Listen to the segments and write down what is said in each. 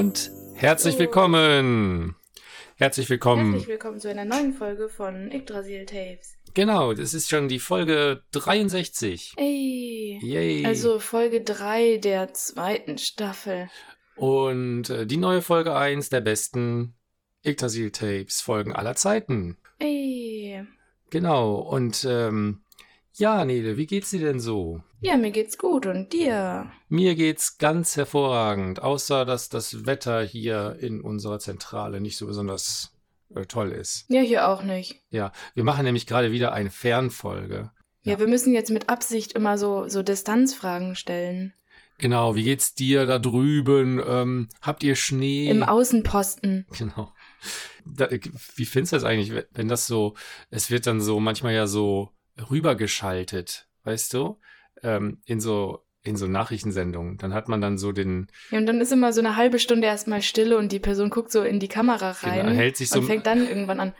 Und herzlich willkommen. Herzlich willkommen. Herzlich willkommen zu einer neuen Folge von Yggdrasil Tapes. Genau, das ist schon die Folge 63. Ey. Yay. Also Folge 3 der zweiten Staffel. Und äh, die neue Folge 1 der besten Yggdrasil Tapes Folgen aller Zeiten. Ey. Genau, und ähm, ja, Nele, wie geht's dir denn so? Ja, mir geht's gut und dir? Mir geht's ganz hervorragend, außer dass das Wetter hier in unserer Zentrale nicht so besonders äh, toll ist. Ja, hier auch nicht. Ja, wir machen nämlich gerade wieder eine Fernfolge. Ja, wir müssen jetzt mit Absicht immer so, so Distanzfragen stellen. Genau, wie geht's dir da drüben? Ähm, habt ihr Schnee? Im Außenposten. Genau. Da, wie findest du das eigentlich, wenn das so, es wird dann so manchmal ja so rübergeschaltet, weißt du? Ähm, in so in so Nachrichtensendungen. Dann hat man dann so den. Ja, und dann ist immer so eine halbe Stunde erstmal Stille und die Person guckt so in die Kamera rein Genau, hält sich so- und fängt dann irgendwann an.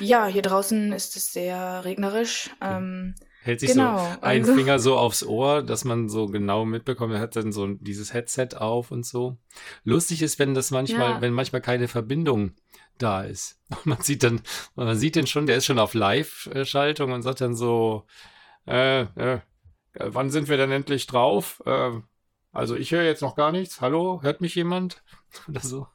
Ja, hier draußen ist es sehr regnerisch. Ähm, hält sich Genau, so einen also- Finger so aufs Ohr, dass man so genau mitbekommt, er hat dann so dieses Headset auf und so. Lustig ist, wenn das manchmal, Ja. wenn manchmal keine Verbindung da ist. Man sieht dann, man sieht den schon, der ist schon auf Live-Schaltung und sagt dann so, äh, äh, wann sind wir denn endlich drauf? Äh, also ich höre jetzt noch gar nichts. Hallo, hört mich jemand? Oder so.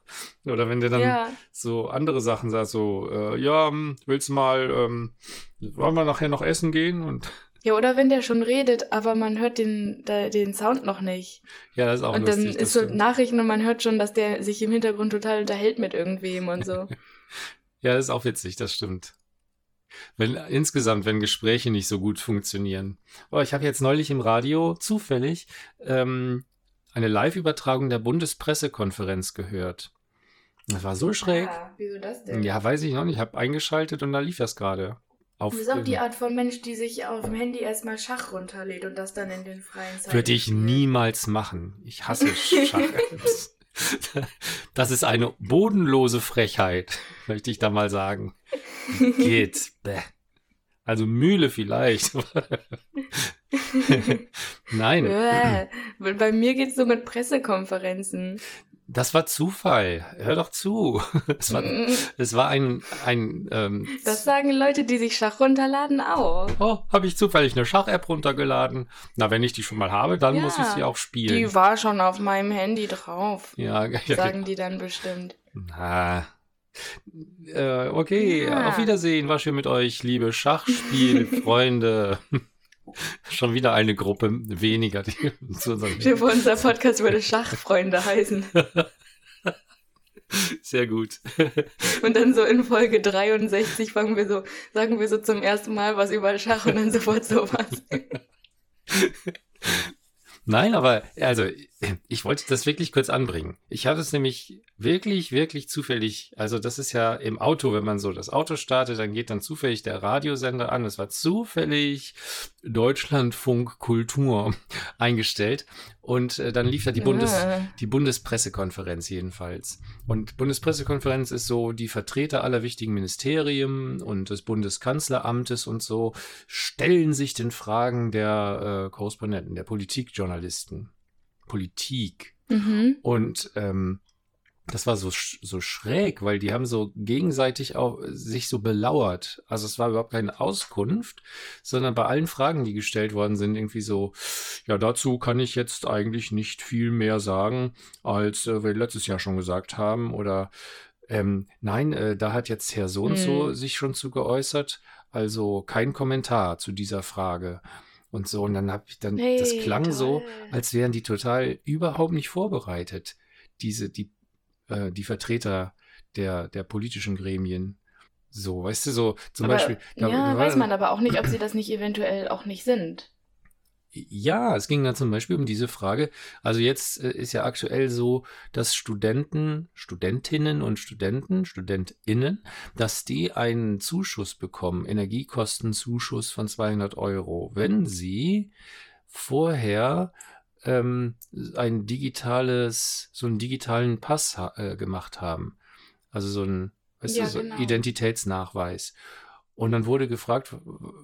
Oder wenn der dann ja, so andere Sachen sagt, so, äh, ja, hm, willst du mal, ähm, wollen wir nachher noch essen gehen? Und ja, oder wenn der schon redet, aber man hört den, den Sound noch nicht. ja, das ist auch und dann lustig. das ist so stimmt. Nachrichten und man hört schon, dass der sich im Hintergrund total unterhält mit irgendwem und so. ja, das ist auch witzig, das stimmt. Wenn insgesamt, wenn Gespräche nicht so gut funktionieren. Oh, ich habe jetzt neulich im Radio zufällig ähm, eine Live-Übertragung der Bundespressekonferenz gehört. Das war so schräg. Ah, wieso das denn? Ja, weiß ich noch nicht. Ich habe eingeschaltet und da lief das gerade. Auf, Du bist auch die Art von Mensch, die sich auf dem Handy erstmal Schach runterlädt und das dann in den freien Zeiten Würde ich niemals machen. Ich hasse Schach-Apps. Das ist eine bodenlose Frechheit, möchte ich da mal sagen. Geht. Bäh. Also Mühle vielleicht. Nein, Bäh. Bei mir geht's so mit Pressekonferenzen. das war Zufall. Hör doch zu. Es war, es war ein, ein ähm, Das sagen Leute, die sich Schach runterladen auch. oh, habe ich zufällig eine Schach-App runtergeladen. Na, wenn ich die schon mal habe, dann Ja, muss ich sie auch spielen. Die war schon auf meinem Handy drauf. ja, ja, Sagen die dann bestimmt. Na. Äh, okay, Ja. auf Wiedersehen. War schön mit euch, liebe Schachspielfreunde. Schon wieder eine Gruppe weniger, die zu unserem dir vor, unser Podcast würde Schachfreunde heißen. Sehr gut. Und dann so in Folge 63 fangen wir so, sagen wir so zum ersten Mal was über Schach und dann sofort sowas. Nein, aber also ich wollte das wirklich kurz anbringen. Ich hatte es nämlich wirklich, wirklich zufällig. Also das ist ja im Auto, wenn man so das Auto startet, dann geht dann zufällig der Radiosender an. Es war zufällig Deutschlandfunk Kultur eingestellt und äh, dann lief da die Bundes Ah. die Bundespressekonferenz jedenfalls. Und Bundespressekonferenz ist so, die Vertreter aller wichtigen Ministerien und des Bundeskanzleramtes und so stellen sich den Fragen der äh, Korrespondenten, der Politikjournalisten. Politik. Mhm. Und ähm, das war so, sch- so schräg, weil die haben so gegenseitig auch sich so belauert. Also es war überhaupt keine Auskunft, sondern bei allen Fragen, die gestellt worden sind, irgendwie so, ja, dazu kann ich jetzt eigentlich nicht viel mehr sagen, als äh, wir letztes Jahr schon gesagt haben. Oder ähm, nein, äh, da hat jetzt Herr so und so Hm. sich schon zu geäußert. Also kein Kommentar zu dieser Frage. Und so, und dann habe ich dann, das Hey, klang so, toll. als wären die total überhaupt nicht vorbereitet, diese, die, äh, die Vertreter der, der politischen Gremien. So, weißt du, so zum aber, Beispiel. da- ja, da weiß man aber auch nicht, ob sie das nicht eventuell auch nicht sind. Ja, es ging dann zum Beispiel um diese Frage. Also jetzt äh, ist ja aktuell so, dass Studenten, Studentinnen und Studenten, Studentinnen, dass die einen Zuschuss bekommen, Energiekostenzuschuss von 200 Euro, wenn sie vorher ähm, ein digitales, so einen digitalen Pass ha äh, gemacht haben. Also so ein, weißt Ja, du, so genau. Identitätsnachweis. Und dann wurde gefragt,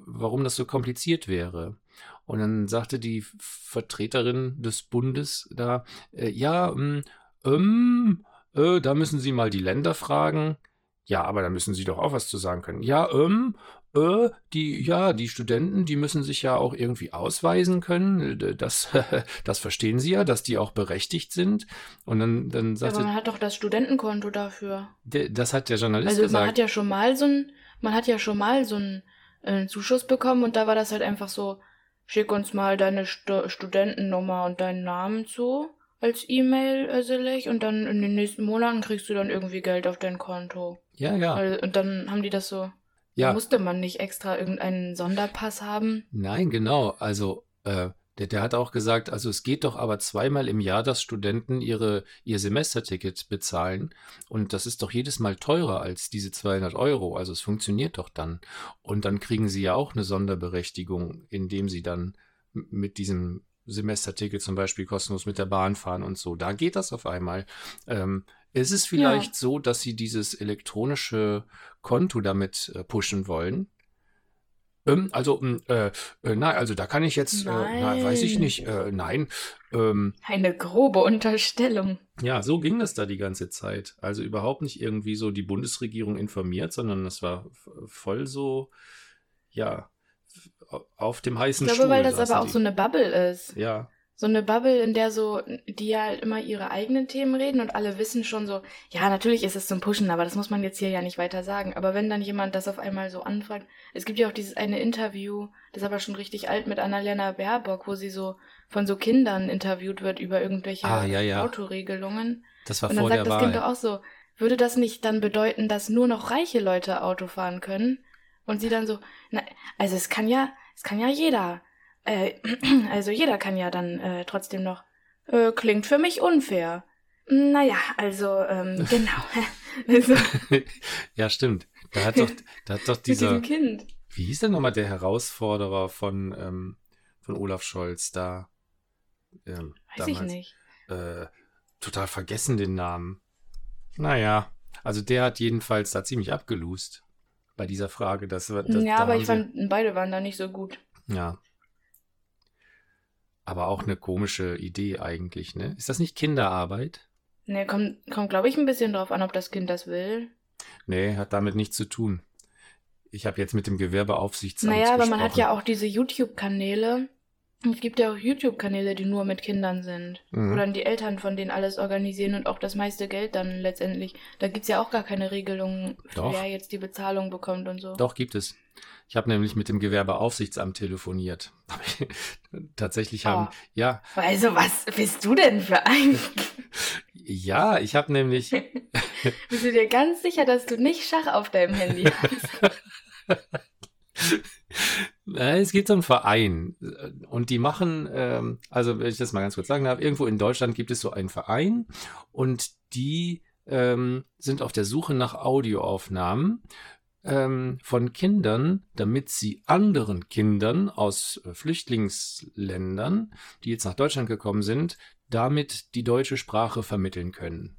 warum das so kompliziert wäre. Und dann sagte die Vertreterin des Bundes da, äh, ja, ähm, ähm, äh, da müssen Sie mal die Länder fragen. Ja, aber da müssen Sie doch auch was zu sagen können. Ja, ähm, äh, die, ja, die Studenten, die müssen sich ja auch irgendwie ausweisen können. Äh, das, das verstehen Sie ja, dass die auch berechtigt sind. Und dann, dann Ja, sagte, aber man hat doch das Studentenkonto dafür. der, das hat der Journalist Also man gesagt. hat ja schon mal so ein, man hat ja schon mal so einen äh, Zuschuss bekommen und da war das halt einfach so, schick uns mal deine Stu Studentennummer und deinen Namen zu als E-Mail ersichtlich und dann in den nächsten Monaten kriegst du dann irgendwie Geld auf dein Konto. ja, ja, Also, und dann haben die das so, ja. musste man nicht extra irgendeinen Sonderpass haben. Nein, genau. Also, äh, der, der hat auch gesagt, also es geht doch aber zweimal im Jahr, dass Studenten ihre, ihr Semesterticket bezahlen. Und das ist doch jedes Mal teurer als diese 200 Euro. Also es funktioniert doch dann. Und dann kriegen sie ja auch eine Sonderberechtigung, indem sie dann mit diesem Semesterticket zum Beispiel kostenlos mit der Bahn fahren und so. Da geht das auf einmal. Ähm, ist es vielleicht so, dass sie dieses elektronische Konto damit äh, pushen wollen? Ähm, also, ähm, äh, äh, nein, also da kann ich jetzt, äh, na, weiß ich nicht, äh, nein. Ähm, Eine grobe Unterstellung. ja, so ging das da die ganze Zeit. Also überhaupt nicht irgendwie so die Bundesregierung informiert, sondern das war voll so, ja, auf dem Ich heißen glaube, Stuhl. weil das aber auch die. so eine Bubble ist. Ja, So eine Bubble, in der so, die halt immer ihre eigenen Themen reden und alle wissen schon so, ja, natürlich ist es zum Pushen, aber das muss man jetzt hier ja nicht weiter sagen. Aber wenn dann jemand das auf einmal so anfragt, es gibt ja auch dieses eine Interview, das ist aber schon richtig alt mit Annalena Baerbock, wo sie so von so Kindern interviewt wird über irgendwelche Ah, ja, ja. Autoregelungen. das war Und dann vor sagt der das Kind doch auch so, würde das nicht dann bedeuten, dass nur noch reiche Leute Auto fahren können? Und sie dann so, na, also es kann ja, es kann ja jeder. Äh, also jeder kann ja dann äh, trotzdem noch. Äh, klingt für mich unfair. Naja, also, ähm, genau. also, ja, stimmt. Da hat doch, da hat doch dieser, Kind. wie hieß denn nochmal der Herausforderer von, ähm, von Olaf Scholz da? Ähm, Weiß ich nicht. Äh, total vergessen den Namen. Naja, also der hat jedenfalls da ziemlich abgelust bei dieser Frage. Das, das, ja, da aber ich fand, beide waren da nicht so gut. Ja. Aber auch eine komische Idee eigentlich, ne? Ist das nicht Kinderarbeit? Ne, kommt, kommt glaube ich, ein bisschen drauf an, ob das Kind das will. Nee, hat damit nichts zu tun. Ich habe jetzt mit dem Gewerbeaufsichtsamt Naja, aber man hat ja auch diese YouTube-Kanäle. Es gibt ja auch YouTube-Kanäle, die nur mit Kindern sind. Mhm. Wo dann die Eltern von denen alles organisieren und auch das meiste Geld dann letztendlich. Da gibt's ja auch gar keine Regelungen, Doch. wer jetzt die Bezahlung bekommt und so. Doch, gibt es. Ich habe nämlich mit dem Gewerbeaufsichtsamt telefoniert. Tatsächlich haben, Oh. ja, Also, was bist du denn für ein? ja, ich habe nämlich, bist du dir ganz sicher, dass du nicht Schach auf deinem Handy hast? Äh, Es geht um einen Verein und die machen, ähm, also wenn ich das mal ganz kurz sagen darf, irgendwo in Deutschland gibt es so einen Verein und die ähm, sind auf der Suche nach Audioaufnahmen ähm, von Kindern, damit sie anderen Kindern aus äh, Flüchtlingsländern, die jetzt nach Deutschland gekommen sind, damit die deutsche Sprache vermitteln können.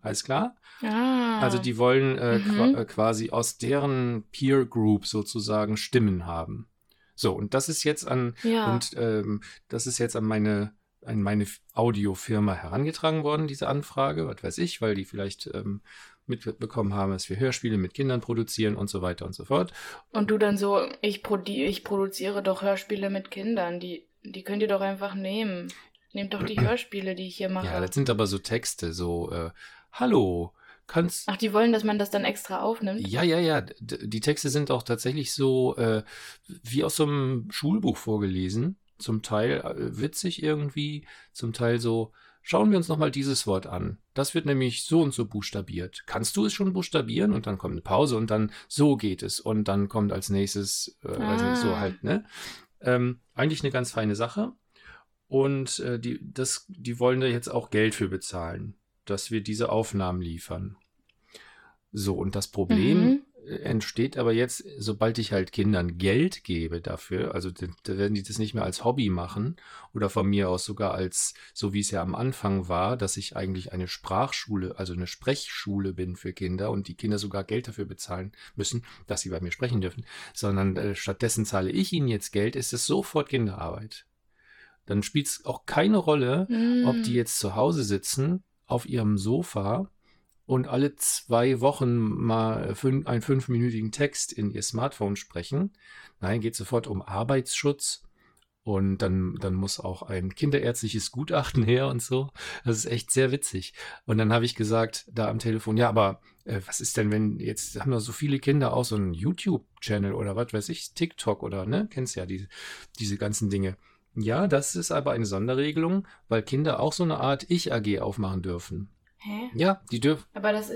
Alles klar? Ah. Also die wollen äh, Mhm. qua äh, quasi aus deren Peer Group sozusagen Stimmen haben. So, und das ist jetzt an Ja. und ähm, das ist jetzt an meine an meine Audiofirma herangetragen worden, diese Anfrage, was weiß ich, weil die vielleicht ähm, mitbekommen haben, dass wir Hörspiele mit Kindern produzieren und so weiter und so fort. Und du dann so, ich, produ ich produziere doch Hörspiele mit Kindern. Die, die könnt ihr doch einfach nehmen. Nehmt doch die Hörspiele, die ich hier mache. Ja, das sind aber so Texte, so äh, Hallo, kannst Ach, die wollen, dass man das dann extra aufnimmt? Ja, ja, ja. D- Die Texte sind auch tatsächlich so äh, wie aus so einem Schulbuch vorgelesen. Zum Teil äh, witzig irgendwie, zum Teil so. Schauen wir uns nochmal dieses Wort an. Das wird nämlich so und so buchstabiert. Kannst du es schon buchstabieren? Und dann kommt eine Pause und dann so geht es. Und dann kommt als nächstes, äh, weiß nicht, so Ah. halt, ne? Ähm, eigentlich eine ganz feine Sache. Und äh, die, das, die wollen da jetzt auch Geld für bezahlen, dass wir diese Aufnahmen liefern. So, und das Problem Mhm. Entsteht aber jetzt, sobald ich halt Kindern Geld gebe dafür, also da werden die das nicht mehr als Hobby machen oder von mir aus sogar als, so wie es ja am Anfang war, dass ich eigentlich eine Sprachschule, also eine Sprechschule bin für Kinder und die Kinder sogar Geld dafür bezahlen müssen, dass sie bei mir sprechen dürfen, sondern äh, stattdessen zahle ich ihnen jetzt Geld, ist es sofort Kinderarbeit. Dann spielt es auch keine Rolle, ob Mm. die jetzt zu Hause sitzen auf ihrem Sofa und alle zwei Wochen mal fün einen fünfminütigen Text in ihr Smartphone sprechen. Nein, geht sofort um Arbeitsschutz. Und dann, dann muss auch ein kinderärztliches Gutachten her und so. Das ist echt sehr witzig. Und dann habe ich gesagt, da am Telefon, ja, aber äh, was ist denn, wenn jetzt haben doch so viele Kinder auch so einen YouTube-Channel oder was weiß ich, TikTok oder, ne? Kennst ja diese, diese ganzen Dinge. Ja, das ist aber eine Sonderregelung, weil Kinder auch so eine Art Ich-AG aufmachen dürfen. Hä? Ja, die dürfen. Aber das,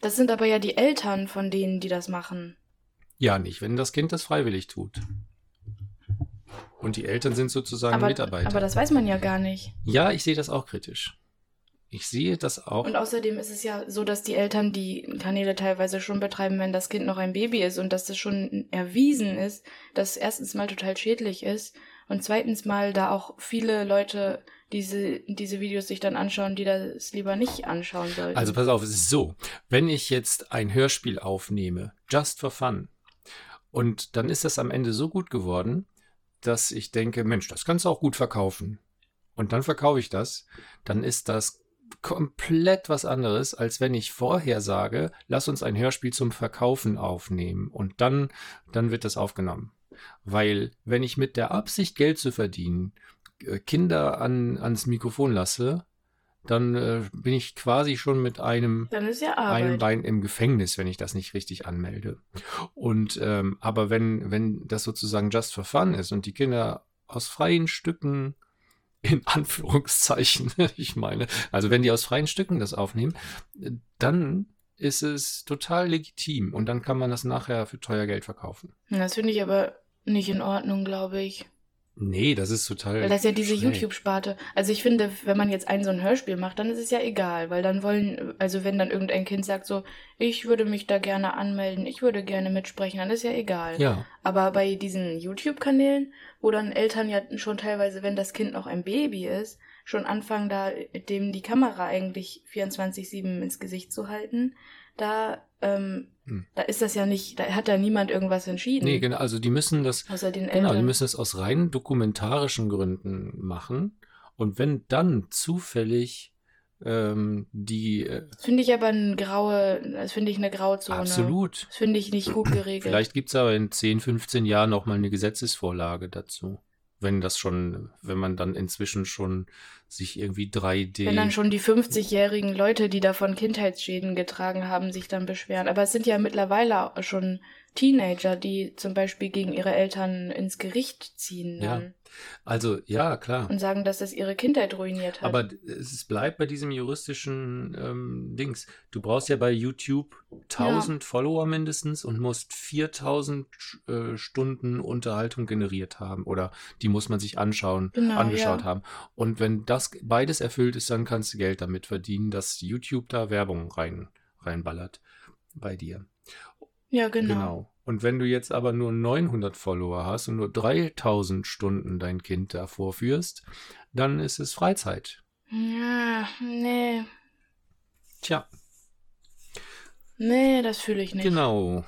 das sind aber ja die Eltern von denen, die das machen. Ja, nicht, wenn das Kind das freiwillig tut. Und die Eltern sind sozusagen Aber, Mitarbeiter. aber das weiß man ja gar nicht. ja, ich sehe das auch kritisch. Ich sehe das auch. Und außerdem ist es ja so, dass die Eltern die Kanäle teilweise schon betreiben, wenn das Kind noch ein Baby ist und dass das schon erwiesen ist, dass erstens mal total schädlich ist und zweitens mal da auch viele Leute diese, diese Videos sich dann anschauen, die das lieber nicht anschauen sollten. Also pass auf, es ist so, wenn ich jetzt ein Hörspiel aufnehme, just for fun, und dann ist das am Ende so gut geworden, dass ich denke, Mensch, das kannst du auch gut verkaufen. Und dann verkaufe ich das, dann ist das komplett was anderes, als wenn ich vorher sage, lass uns ein Hörspiel zum Verkaufen aufnehmen und dann, dann wird das aufgenommen. Weil wenn ich mit der Absicht, Geld zu verdienen, Kinder an, ans Mikrofon lasse, dann äh, bin ich quasi schon mit einem ja einem. Bein im Gefängnis, wenn ich das nicht richtig anmelde. Und ähm, aber wenn, wenn das sozusagen just for fun ist und die Kinder aus freien Stücken, in Anführungszeichen, ich meine, also wenn die aus freien Stücken das aufnehmen, äh, dann ist es total legitim und dann kann man das nachher für teuer Geld verkaufen. Das finde ich aber nicht in Ordnung, glaube ich. Nee, das ist total. Weil das ist ja diese. YouTube-Sparte. Also ich finde, wenn man jetzt ein so ein Hörspiel macht, dann ist es ja egal, weil dann wollen, also wenn dann irgendein Kind sagt so, ich würde mich da gerne anmelden, ich würde gerne mitsprechen, dann ist ja egal. Ja, Aber bei diesen YouTube-Kanälen, wo dann Eltern ja schon teilweise, wenn das Kind noch ein Baby ist, schon anfangen, da dem die Kamera eigentlich 24-7 ins Gesicht zu halten, da, ähm, Hm. da ist das ja nicht, da hat ja niemand irgendwas entschieden. nee, genau. Also die müssen das Außer den Genau, die Eltern. müssen es aus rein dokumentarischen Gründen machen. Und wenn dann zufällig ähm, die äh, Das finde ich aber eine graue, das finde ich eine Grauzone. absolut. Das finde ich nicht gut geregelt. Vielleicht gibt es aber in 10, 15 Jahren noch mal eine Gesetzesvorlage dazu. Wenn das schon, wenn man dann inzwischen schon sich irgendwie 3D. Wenn dann schon die 50-jährigen Leute, die davon Kindheitsschäden getragen haben, sich dann beschweren. Aber es sind ja mittlerweile schon Teenager, die zum Beispiel gegen ihre Eltern ins Gericht ziehen Ja, dann also ja, klar. und sagen, dass das ihre Kindheit ruiniert hat. Aber es bleibt bei diesem juristischen ähm, Dings. Du brauchst ja bei YouTube 1000 Follower mindestens und musst 4000 äh, Stunden Unterhaltung generiert haben oder die muss man sich anschauen, Genau, angeschaut ja. haben. Und wenn das beides erfüllt ist, dann kannst du Geld damit verdienen, dass YouTube da Werbung rein, reinballert bei dir. Ja, genau. Und wenn du jetzt aber nur 900 Follower hast und nur 3000 Stunden dein Kind da vorführst, dann ist es Freizeit. Ja, nee. Tja, Nee, das fühle ich nicht. genau.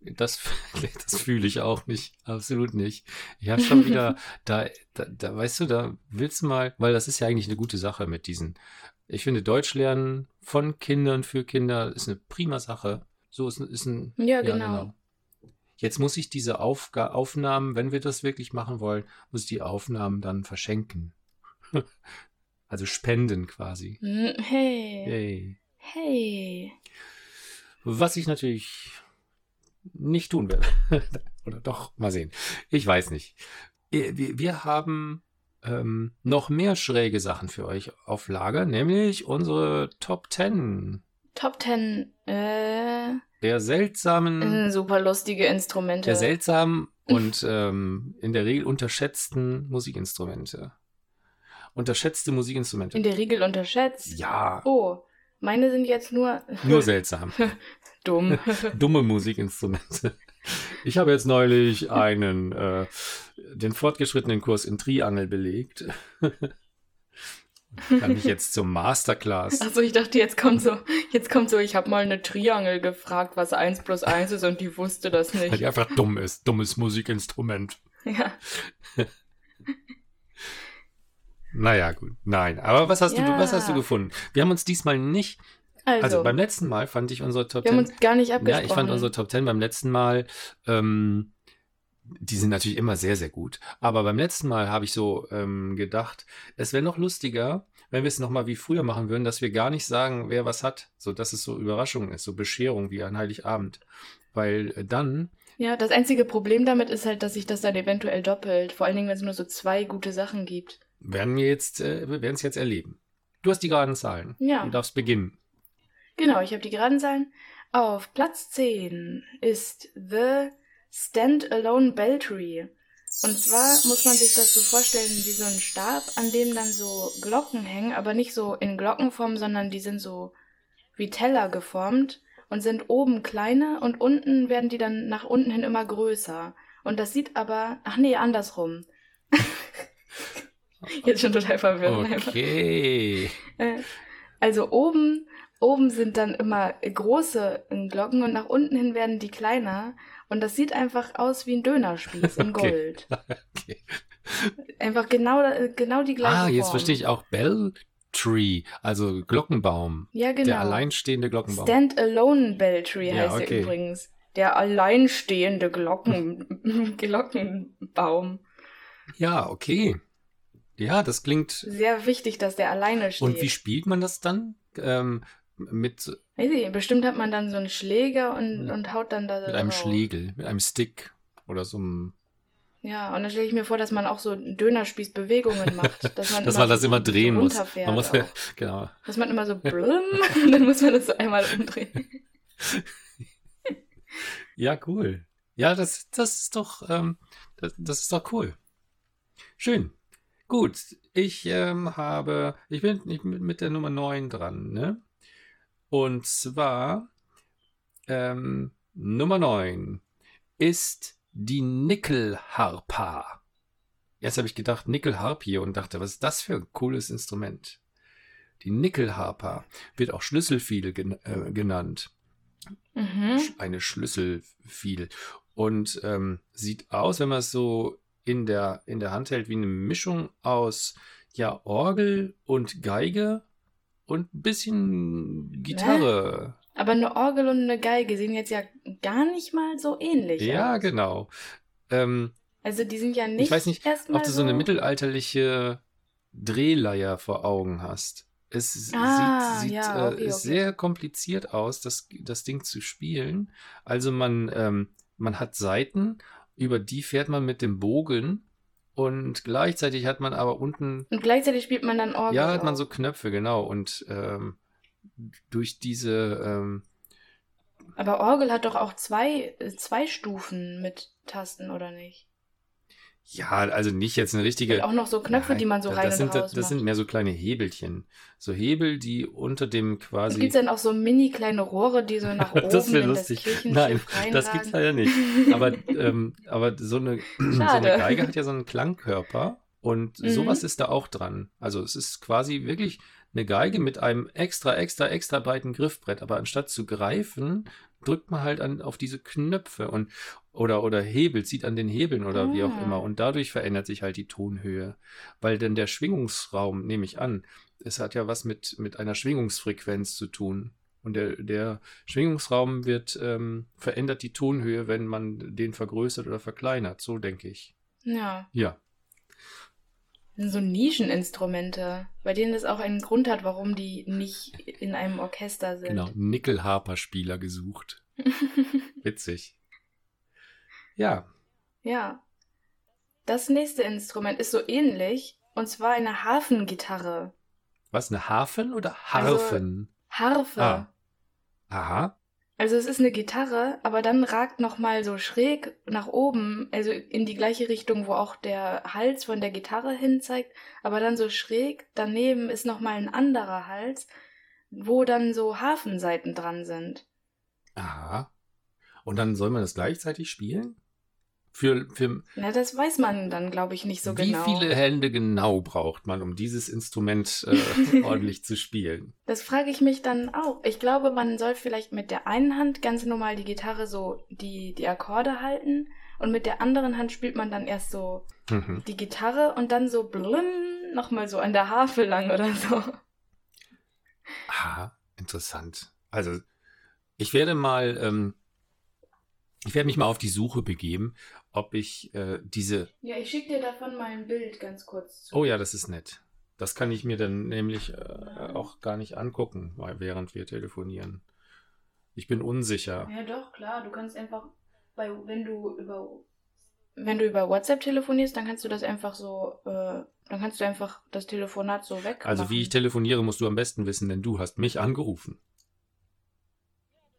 Das, das fühle ich auch nicht. Absolut nicht. Ich habe schon wieder, da, da, da, weißt du, da willst du mal, weil das ist ja eigentlich eine gute Sache mit diesen. Ich finde, Deutsch lernen von Kindern für Kinder ist eine prima Sache. So ist, ist ein. Ja, genau. Jetzt muss ich diese Aufga Aufnahmen, wenn wir das wirklich machen wollen, muss ich die Aufnahmen dann verschenken. also spenden quasi. Hm, Hey. Yay. Hey. Was ich natürlich nicht tun werde. Oder doch, mal sehen. Ich weiß nicht. Wir, wir haben ähm, noch mehr schräge Sachen für euch auf Lager, nämlich unsere Top 10 Top 10, äh, der seltsamen, sind super lustige Instrumente. der seltsamen und ähm, in der Regel unterschätzten Musikinstrumente. Unterschätzte Musikinstrumente. In der Regel unterschätzt. Ja, Oh, meine sind jetzt nur nur seltsam. dumm. dumme Musikinstrumente. Ich habe jetzt neulich einen, äh, den fortgeschrittenen Kurs in Triangel belegt. Kann mich jetzt zum Masterclass. Achso, ich dachte, jetzt kommt so, jetzt kommt so, ich habe mal eine Triangel gefragt, was 1 plus 1 ist und die wusste das Weil nicht. die einfach dumm ist. Dummes Musikinstrument. Ja. Naja, gut. Nein. Aber was hast, Ja. du, was hast du gefunden? Wir haben uns diesmal nicht Also, Also beim letzten Mal fand ich unsere Top wir haben 10. uns gar nicht Ja, abgesprochen. ich fand unsere Top 10 beim letzten Mal, ähm, die sind natürlich immer sehr, sehr gut. Aber beim letzten Mal habe ich so ähm, gedacht, es wäre noch lustiger, wenn wir es nochmal wie früher machen würden, dass wir gar nicht sagen, wer was hat, so dass es so Überraschung ist, so Bescherung wie an Heiligabend. Weil äh, dann, Ja, das einzige Problem damit ist halt, dass sich das dann eventuell doppelt. Vor allen Dingen, wenn es nur so zwei gute Sachen gibt. werden wir jetzt, äh, wir werden es jetzt erleben. Du hast die geraden Zahlen. Ja. Du darfst beginnen. Genau, ich habe die geraden Zahlen. Auf Platz 10 ist The Stand-Alone Beltry. Und zwar muss man sich das so vorstellen wie so ein Stab, an dem dann so Glocken hängen, aber nicht so in Glockenform, sondern die sind so wie Teller geformt und sind oben kleiner und unten werden die dann nach unten hin immer größer. Und das sieht aber, ach nee, andersrum. Jetzt schon total verwirrt. einfach. Okay. Äh, Also oben, oben sind dann immer große Glocken und nach unten hin werden die kleiner. Und das sieht einfach aus wie ein Dönerspieß in. Gold. okay. Einfach genau, äh, genau die gleiche Ah, jetzt Form. verstehe ich auch Bell Tree, also Glockenbaum. Ja, genau. Der alleinstehende Glockenbaum. Stand-Alone Beltry Ja, heißt okay. er übrigens. Der alleinstehende Glocken, Glockenbaum. Ja, okay. Ja, das klingt. Sehr wichtig, dass der alleine steht. Und wie spielt man das dann? Ähm, mit, Weiß ich, bestimmt hat man dann so einen Schläger und, Ja. und haut dann da mit einem drauf. Schlegel, mit einem Stick oder so einem. Ja, und dann stelle ich mir vor, dass man auch so Dönerspießbewegungen macht. Dass, man Dass man das immer drehen so muss. Man muss auch. genau. Dass man immer so blum und dann muss man das so einmal umdrehen. Ja, cool. Ja, das, das ist doch, ähm, das, das ist doch cool. Schön. Gut, ich ähm, habe, ich bin, ich bin mit der Nummer 9 dran, ne? Und zwar, ähm, Nummer 9 ist die Nickelharpa. Erst habe ich gedacht, Nickelharpie und dachte, was ist das für ein cooles Instrument? Die Nickelharpa wird auch Schlüsselfiedel gen äh, genannt Mhm. eine Schlüsselfiedel und ähm, sieht aus, wenn man es so in der, in der Hand hält, wie eine Mischung aus ja, Orgel und Geige und ein bisschen Gitarre. Aber eine Orgel und eine Geige sehen jetzt ja gar nicht mal so ähnlich Ja, aus. genau. Ähm, Also die sind ja nicht ich weiß nicht, ob du so eine mittelalterliche Drehleier vor Augen hast. Es Ah, sieht, sieht ja, äh, okay, okay. sehr kompliziert aus, das, das Ding zu spielen. Also man, ähm, man hat Seiten, über die fährt man mit dem Bogen und gleichzeitig hat man aber unten, Und gleichzeitig spielt man dann Orgel. ja, hat man so Knöpfe, genau. Und ähm, durch diese, ähm, Aber Orgel hat doch auch zwei, äh, zwei Stufen mit Tasten, oder nicht? Ja, also nicht jetzt eine richtige. Und auch noch so Knöpfe, Nein, die man so rein das sind, Das sind macht. mehr so kleine Hebelchen. So Hebel, die unter dem quasi. Gibt es dann auch so mini kleine Rohre, die so nach oben Das wär in lustig. das Nein, das gibt's leider nicht. Aber, ähm, aber so, eine, so eine. Geige hat ja so einen Klangkörper und Mhm. sowas ist da auch dran. Also es ist quasi wirklich eine Geige mit einem extra, extra, extra breiten Griffbrett. Aber anstatt zu greifen, drückt man halt an, auf diese Knöpfe und oder, oder hebelt, zieht an den Hebeln oder wie auch Ah. immer. Und dadurch verändert sich halt die Tonhöhe. Weil denn der Schwingungsraum, nehme ich an, es hat ja was mit, mit einer Schwingungsfrequenz zu tun. Und der, der Schwingungsraum wird ähm, verändert die Tonhöhe, wenn man den vergrößert oder verkleinert. So denke ich. Ja, Ja. so Nischeninstrumente, bei denen es auch einen Grund hat, warum die nicht in einem Orchester sind. Genau. Nickelharper-Spieler gesucht. Witzig. Ja. ja. Das nächste Instrument ist so ähnlich, und zwar eine Hafengitarre. Was, eine Hafen oder Also- Harfen? Harfe. Ah. Aha. Also es ist eine Gitarre, aber dann ragt noch mal so schräg nach oben, also in die gleiche Richtung, wo auch der Hals von der Gitarre hin zeigt, aber dann so schräg daneben ist noch mal ein anderer Hals, wo dann so Hafenseiten dran sind. Aha. Und dann soll man das gleichzeitig spielen? Für, für Na, das weiß man dann, glaube ich, nicht so wie genau. viele Hände genau braucht man, um dieses Instrument äh, ordentlich zu spielen? Das frage ich mich dann auch. Ich glaube, man soll vielleicht mit der einen Hand ganz normal die Gitarre so die, die Akkorde halten und mit der anderen Hand spielt man dann erst so Mhm. die Gitarre und dann so blum, nochmal so an der Harfe lang oder so. Aha, interessant. Also, ich werde mal, ähm, ich werde mich mal auf die Suche begeben, ob ich äh, diese. Ja, ich schicke dir davon mal ein Bild ganz kurz zu. Oh ja, das ist nett. Das kann ich mir dann nämlich äh, auch gar nicht angucken, während wir telefonieren. Ich bin unsicher. Ja, doch, klar. Du kannst einfach, bei, wenn du über wenn du über WhatsApp telefonierst, dann kannst du das einfach so, äh, dann kannst du einfach das Telefonat so weg. Also wie ich telefoniere, musst du am besten wissen, denn du hast mich angerufen.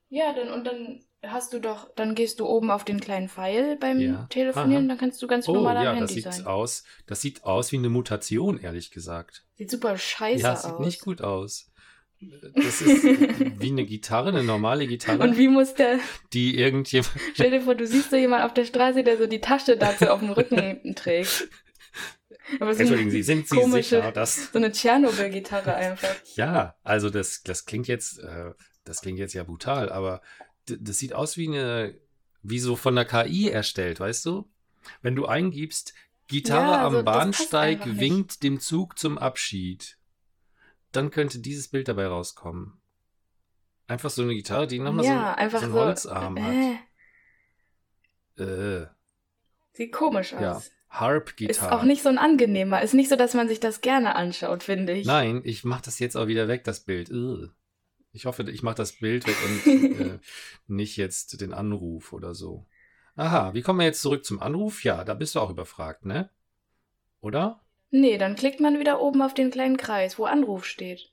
Ja, dann und dann hast du doch, dann gehst du oben auf den kleinen Pfeil beim ja. Telefonieren, Aha. dann kannst du ganz normal oh, ja, am Handy das sieht sein. Aus, das sieht aus wie eine Mutation, ehrlich gesagt. Sieht super scheiße ja, aus. Ja, sieht nicht gut aus. Das ist wie eine Gitarre, eine normale Gitarre. Und wie muss der. Die irgendjemand. Stell dir vor, du siehst so jemanden auf der Straße, der so die Tasche dazu auf dem Rücken trägt. Aber so Entschuldigen Sie, sind Sie komische, sicher, dass. So eine Tschernobyl-Gitarre einfach. Ja, also das, das klingt jetzt, äh, das klingt jetzt ja brutal, aber das sieht aus wie eine, wie so von der KI erstellt, weißt du? Wenn du eingibst, Gitarre ja, am Bahnsteig winkt dem Zug zum Abschied dann könnte dieses Bild dabei rauskommen. Einfach so eine Gitarre, die nochmal ja, so, so einen so, Holzarm äh. hat. Äh. Sieht komisch aus. Ja. Harp-Gitarre. Ist auch nicht so ein angenehmer. Ist nicht so, dass man sich das gerne anschaut, finde ich. Nein, ich mache das jetzt auch wieder weg, das Bild. Ich hoffe, ich mache das Bild weg und äh, nicht jetzt den Anruf oder so. Aha, wie kommen wir jetzt zurück zum Anruf? Ja, da bist du auch überfragt, ne? Oder? Nee, dann klickt man wieder oben auf den kleinen Kreis, wo Anruf steht.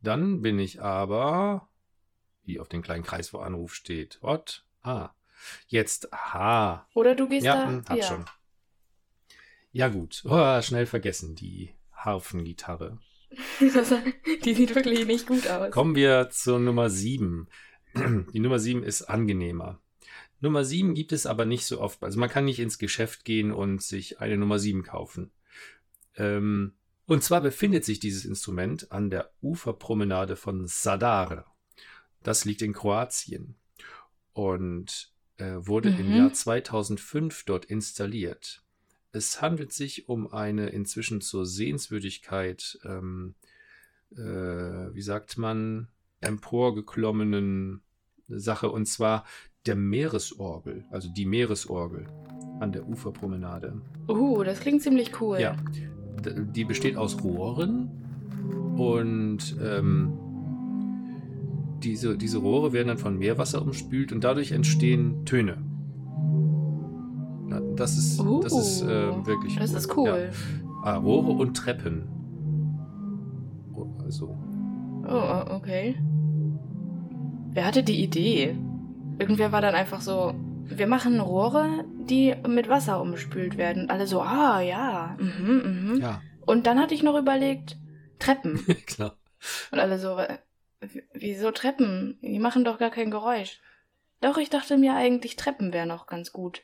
Dann bin ich aber. Wie auf den kleinen Kreis, wo Anruf steht. What? Ah. Jetzt. Aha. Oder du gehst ja, da. Hm, hab ja. schon. Ja, gut. Oh, schnell vergessen, die Harfengitarre. Die sieht wirklich nicht gut aus. Kommen wir zur Nummer 7. Die Nummer 7 ist angenehmer. Nummer 7 gibt es aber nicht so oft. Also man kann nicht ins Geschäft gehen und sich eine Nummer 7 kaufen. Ähm, und zwar befindet sich dieses Instrument an der Uferpromenade von Sadar. Das liegt in Kroatien und äh, wurde mhm. im Jahr 2005 dort installiert. Es handelt sich um eine inzwischen zur Sehenswürdigkeit, ähm, äh, wie sagt man, emporgeklommenen Sache, und zwar der Meeresorgel, also die Meeresorgel an der Uferpromenade. Uh, das klingt ziemlich cool. Ja, die besteht aus Rohren und ähm, diese, diese Rohre werden dann von Meerwasser umspült und dadurch entstehen Töne. Das ist, uh, das ist äh, wirklich Das cool. ist cool. Ja. Ah, Rohre und Treppen. Also. Oh, okay. Wer hatte die Idee? Irgendwer war dann einfach so, wir machen Rohre, die mit Wasser umspült werden. Alle so, ah ja, mhm, mhm. Ja. Und dann hatte ich noch überlegt, Treppen. Klar. Und alle so, wieso Treppen? Die machen doch gar kein Geräusch. Doch, ich dachte mir eigentlich, Treppen wären noch ganz gut.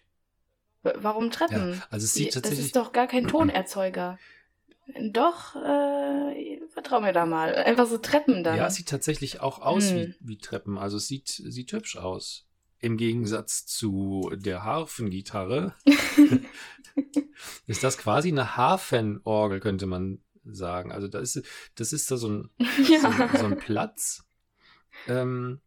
Warum Treppen? Ja, also es sieht tatsächlich... Das ist doch gar kein Tonerzeuger. Doch, äh, vertrau mir da mal. Einfach so Treppen dann. Ja, es sieht tatsächlich auch aus hm. wie, wie Treppen. Also es sieht, sieht hübsch aus. Im Gegensatz zu der Harfengitarre ist das quasi eine Hafenorgel, könnte man sagen. Also da ist, das ist da so ein, ja. so, so, ein Platz, ähm,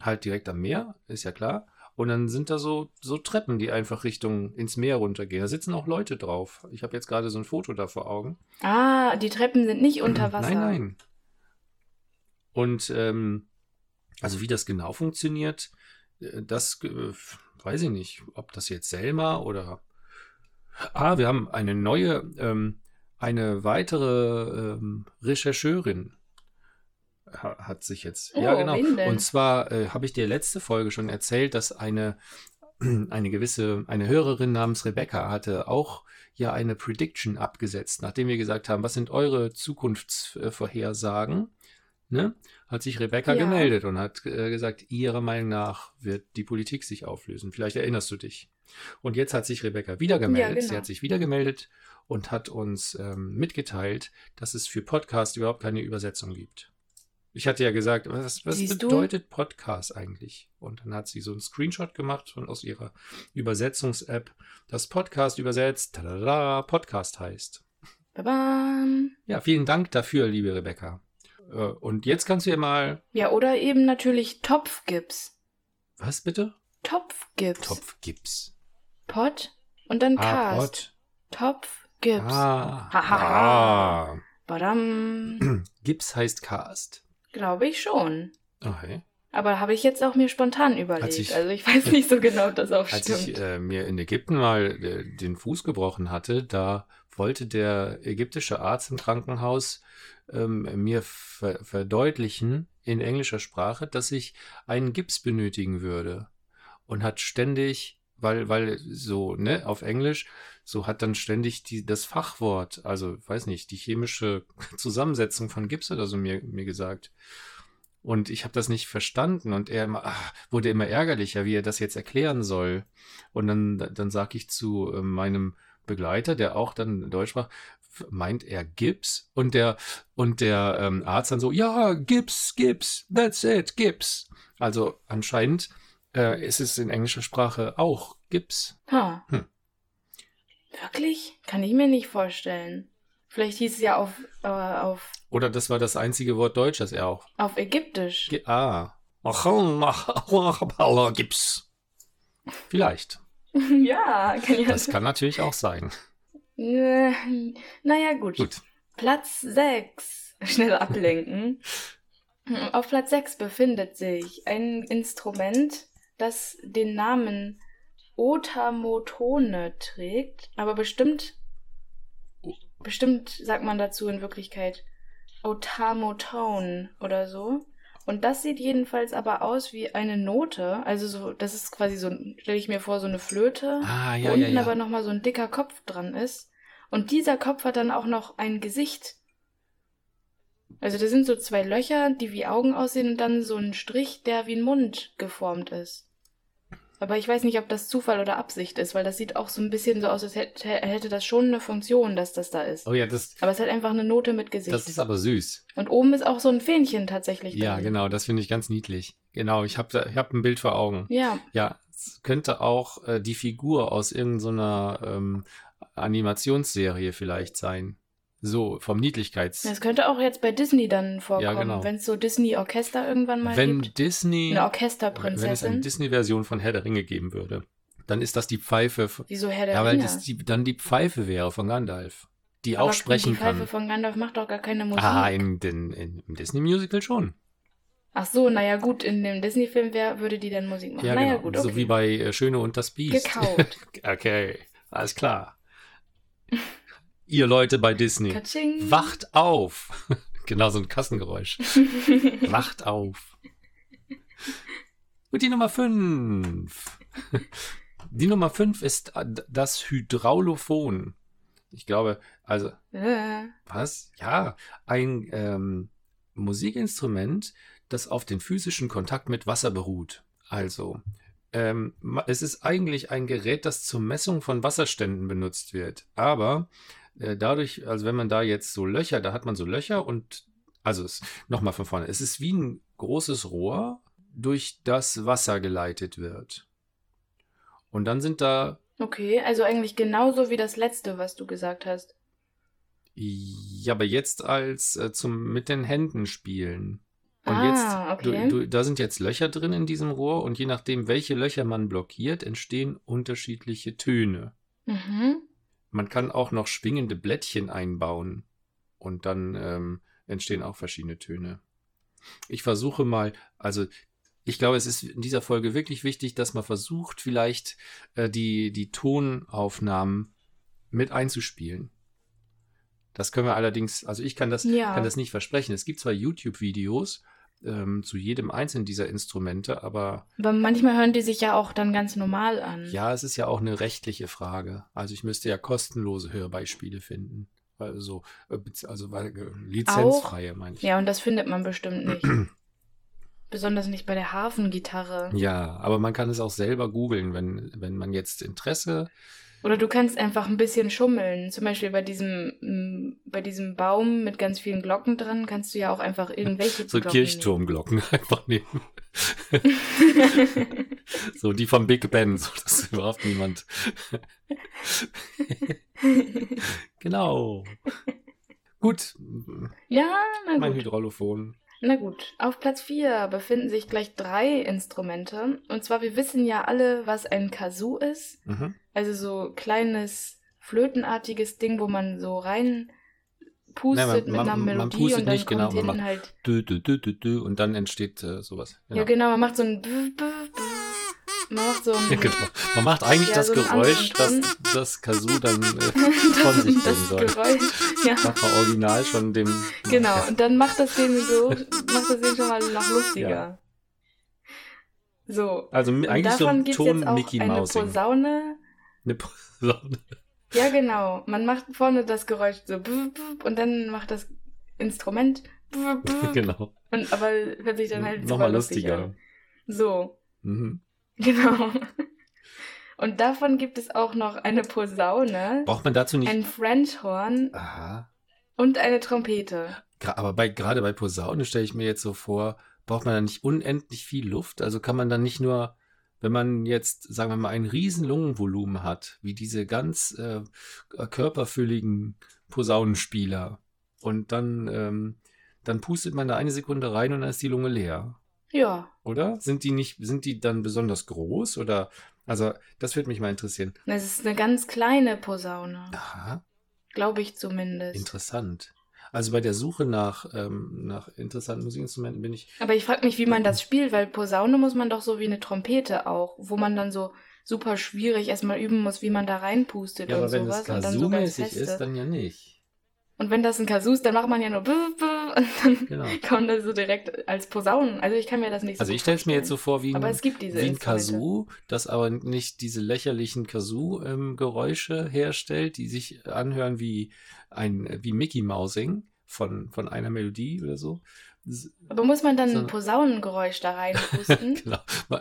halt direkt am Meer, ist ja klar. Und dann sind da so, so Treppen, die einfach Richtung ins Meer runtergehen. Da sitzen auch Leute drauf. Ich habe jetzt gerade so ein Foto da vor Augen. Ah, die Treppen sind nicht unter Wasser. Nein, nein. Und ähm, also wie das genau funktioniert, äh, das äh, weiß ich nicht, ob das jetzt Selma oder. Ah, wir haben eine neue, ähm, eine weitere ähm, Rechercheurin hat sich jetzt. Oh, ja, genau. Und zwar äh, habe ich dir letzte Folge schon erzählt, dass eine, eine gewisse, eine Hörerin namens Rebecca hatte auch ja eine Prediction abgesetzt, nachdem wir gesagt haben, was sind eure Zukunftsvorhersagen? Ne? Hat sich Rebecca ja. gemeldet und hat äh, gesagt, ihrer Meinung nach wird die Politik sich auflösen. Vielleicht erinnerst du dich. Und jetzt hat sich Rebecca wieder gemeldet. Ja, genau. Sie hat sich wieder gemeldet und hat uns ähm, mitgeteilt, dass es für Podcast überhaupt keine Übersetzung gibt. Ich hatte ja gesagt, was, was bedeutet du? Podcast eigentlich? Und dann hat sie so einen Screenshot gemacht und aus ihrer Übersetzungs-App das Podcast übersetzt. Tada, Podcast heißt. Babam. Ja, vielen Dank dafür, liebe Rebecca. Äh, und jetzt kannst du ja mal. Ja, oder eben natürlich Topfgips. Was bitte? Topfgips. Topfgips. Pot und dann Ah, Cast. Pot. Topfgips. Ah. Hahaha. ah. Badam. Gips heißt Cast. Glaube ich schon. Okay. Aber habe ich jetzt auch mir spontan überlegt. ich- also ich weiß nicht so genau, ob das auch Als stimmt. ich äh, mir in Ägypten mal äh, den Fuß gebrochen hatte, da wollte der ägyptische Arzt im Krankenhaus ähm, mir ver verdeutlichen in englischer Sprache, dass ich einen Gips benötigen würde. Und hat ständig, weil, weil so, ne, auf Englisch, so hat dann ständig die, das Fachwort, also weiß nicht, die chemische Zusammensetzung von Gips oder so mir, mir gesagt. Und ich habe das nicht verstanden und er immer, ah, wurde immer ärgerlicher, wie er das jetzt erklären soll. Und dann, dann sage ich zu äh, meinem Begleiter, der auch dann Deutsch sprach, meint er Gips? Und der, und der ähm, Arzt dann so, ja, Gips, Gips, that's it, Gips. Also anscheinend äh, ist es in englischer Sprache auch Gips. Ha. Hm. Wirklich? Kann ich mir nicht vorstellen. Vielleicht hieß es ja auf, äh, auf, Oder das war das einzige Wort Deutsch, das er auch. auf Ägyptisch. Ge ah. Gips. Vielleicht. ja, kann ja Das kann natürlich auch sein. Äh, Naja, gut. Gut. Platz 6. Schnell ablenken. Auf Platz 6 befindet sich ein Instrument, das den Namen Otamotone trägt, aber bestimmt, bestimmt sagt man dazu in Wirklichkeit Otamotone oder so. Und das sieht jedenfalls aber aus wie eine Note. Also so, das ist quasi so, stelle ich mir vor, so eine Flöte Ah, wo ja, ja, unten ja. aber nochmal so ein dicker Kopf dran ist. Und dieser Kopf hat dann auch noch ein Gesicht. Also da sind so zwei Löcher, die wie Augen aussehen und dann so ein Strich, der wie ein Mund geformt ist. Aber ich weiß nicht, ob das Zufall oder Absicht ist, weil das sieht auch so ein bisschen so aus, als hätte, hätte das schon eine Funktion, dass das da ist. Oh ja, das, Aber es hat einfach eine Note mit Gesicht. das ist aber süß. und oben ist auch so ein Fähnchen tatsächlich Ja, drin. genau, das finde ich ganz niedlich. Genau, ich habe ich hab ein Bild vor Augen. Ja, Ja, es könnte auch äh, die Figur aus irgendeiner ähm, Animationsserie vielleicht sein. So, vom Niedlichkeits... das könnte auch jetzt bei Disney dann vorkommen, genau. wenn es so Disney-Orchester irgendwann mal Wenn gibt. Disney... Eine Wenn es eine Orchesterprinzessin. Disney-Version von Herr der Ringe geben würde, dann ist das die Pfeife... Wieso Herr der Ja, weil Ringe? das die, dann die Pfeife wäre von Gandalf. Die Aber auch sprechen Die Pfeife kann. von Gandalf macht doch gar keine Musik. Ah, in, den, in, im Disney-Musical schon. Ach so, naja gut, in dem Disney-Film wär, würde die dann Musik machen. Ja, naja genau. gut, okay. So wie bei äh, Schöne und das Biest. Gekauft. okay, alles klar. Ihr Leute bei Disney, Katsching. wacht auf. genau, so ein Kassengeräusch. wacht auf. Und die Nummer 5. Die Nummer 5 ist das Hydraulophon. Ich glaube, also, Äh, was? Ja, ein ähm, Musikinstrument, das auf den physischen Kontakt mit Wasser beruht. Also, ähm, es ist eigentlich ein Gerät, das zur Messung von Wasserständen benutzt wird. Aber äh, dadurch, also wenn man da jetzt so Löcher, da hat man so Löcher und, also es, nochmal von vorne, es ist wie ein großes Rohr, durch das Wasser geleitet wird. Und dann sind da okay, also eigentlich genauso wie das letzte, was du gesagt hast. Ja, aber jetzt als äh, zum mit den Händen spielen. Und Ah, jetzt, okay. du, du, da sind jetzt Löcher drin in diesem Rohr und je nachdem, welche Löcher man blockiert, entstehen unterschiedliche Töne. Mhm. Man kann auch noch schwingende Blättchen einbauen und dann ähm, entstehen auch verschiedene Töne. Ich versuche mal, also ich glaube, es ist in dieser Folge wirklich wichtig, dass man versucht, vielleicht äh, die, die Tonaufnahmen mit einzuspielen. Das können wir allerdings, also ich kann das, Ja. kann das nicht versprechen. Es gibt zwar YouTube-Videos ähm, zu jedem einzelnen dieser Instrumente, aber Aber manchmal hören die sich ja auch dann ganz normal an. ja, es ist ja auch eine rechtliche Frage. Also ich müsste ja kostenlose Hörbeispiele finden. Also, äh, also äh, lizenzfreie, meine ich. Ja, und das findet man bestimmt nicht. Besonders nicht bei der Hafengitarre. Ja, aber man kann es auch selber googeln, wenn, wenn man jetzt Interesse. Oder du kannst einfach ein bisschen schummeln. Zum Beispiel bei diesem, mm, bei diesem Baum mit ganz vielen Glocken dran kannst du ja auch einfach irgendwelche So Glocken Kirchturmglocken einfach nehmen. nehmen. So die vom Big Ben, so dass überhaupt niemand. genau. Gut, Ja, na mein gut. Hydrolophon. Na gut. Auf Platz 4 befinden sich gleich drei Instrumente. Und zwar, wir wissen ja alle, was ein Kazoo ist. Mhm. Also so kleines flötenartiges Ding, wo man so rein pustet Nein, man- mit man- einer man Melodie pustet und dann nicht, genau, kommt man hinten halt. Dü, dü, dü, dü, dü, und dann entsteht äh, sowas. Ja, genau, man macht so ein. Man macht so ein. Ja, genau. Man macht eigentlich Ja, das so Geräusch, das das Kazoo dann äh, von sich bringen das soll. Geräusch. Ja. Macht man original schon dem. Genau, Ja. und dann macht das den so, macht das den schon mal noch lustiger. So. Also eigentlich so ein Ton Mickey eine Mousing. Posaune. Eine Posaune. Ja, genau. Man macht vorne das Geräusch so und dann macht das Instrument genau. und aber hört sich dann halt Nochmal lustiger. an. So, Mhm. genau. Und davon gibt es auch noch eine Posaune, Braucht man dazu nicht. ein French Horn Aha. und eine Trompete. Aber bei, gerade bei Posaune stelle ich mir jetzt so vor, braucht man da nicht unendlich viel Luft? Also kann man dann nicht nur, wenn man jetzt, sagen wir mal, ein riesen Lungenvolumen hat, wie diese ganz äh, körperfülligen Posaunenspieler, und dann, ähm, dann pustet man da eine Sekunde rein und dann ist die Lunge leer. Ja, Oder? Sind die nicht, sind die dann besonders groß? Oder, also, das würde mich mal interessieren. es ist eine ganz kleine Posaune, Aha, glaube ich zumindest. interessant. Also bei der Suche nach, ähm, nach interessanten Musikinstrumenten bin ich Aber ich frage mich, wie man das spielt, weil Posaune muss man doch so wie eine Trompete auch, wo man dann so super schwierig erstmal üben muss, wie man da reinpustet Ja, und aber wenn sowas. es und dann so ganz feste. ist, dann ja nicht. Und wenn das ein Kazoo ist, dann macht man ja nur und dann Genau. kommt das so direkt als Posaunen. Also ich kann mir das nicht so Also ich stelle es mir jetzt so vor wie ein, Aber es gibt diese wie ein. Kazoo, das aber nicht diese lächerlichen Kazoo-Geräusche herstellt, die sich anhören wie ein wie Mickey Mousing von, von einer Melodie oder so. Aber muss man dann So- ein Posaunengeräusch da reinpusten? Genau.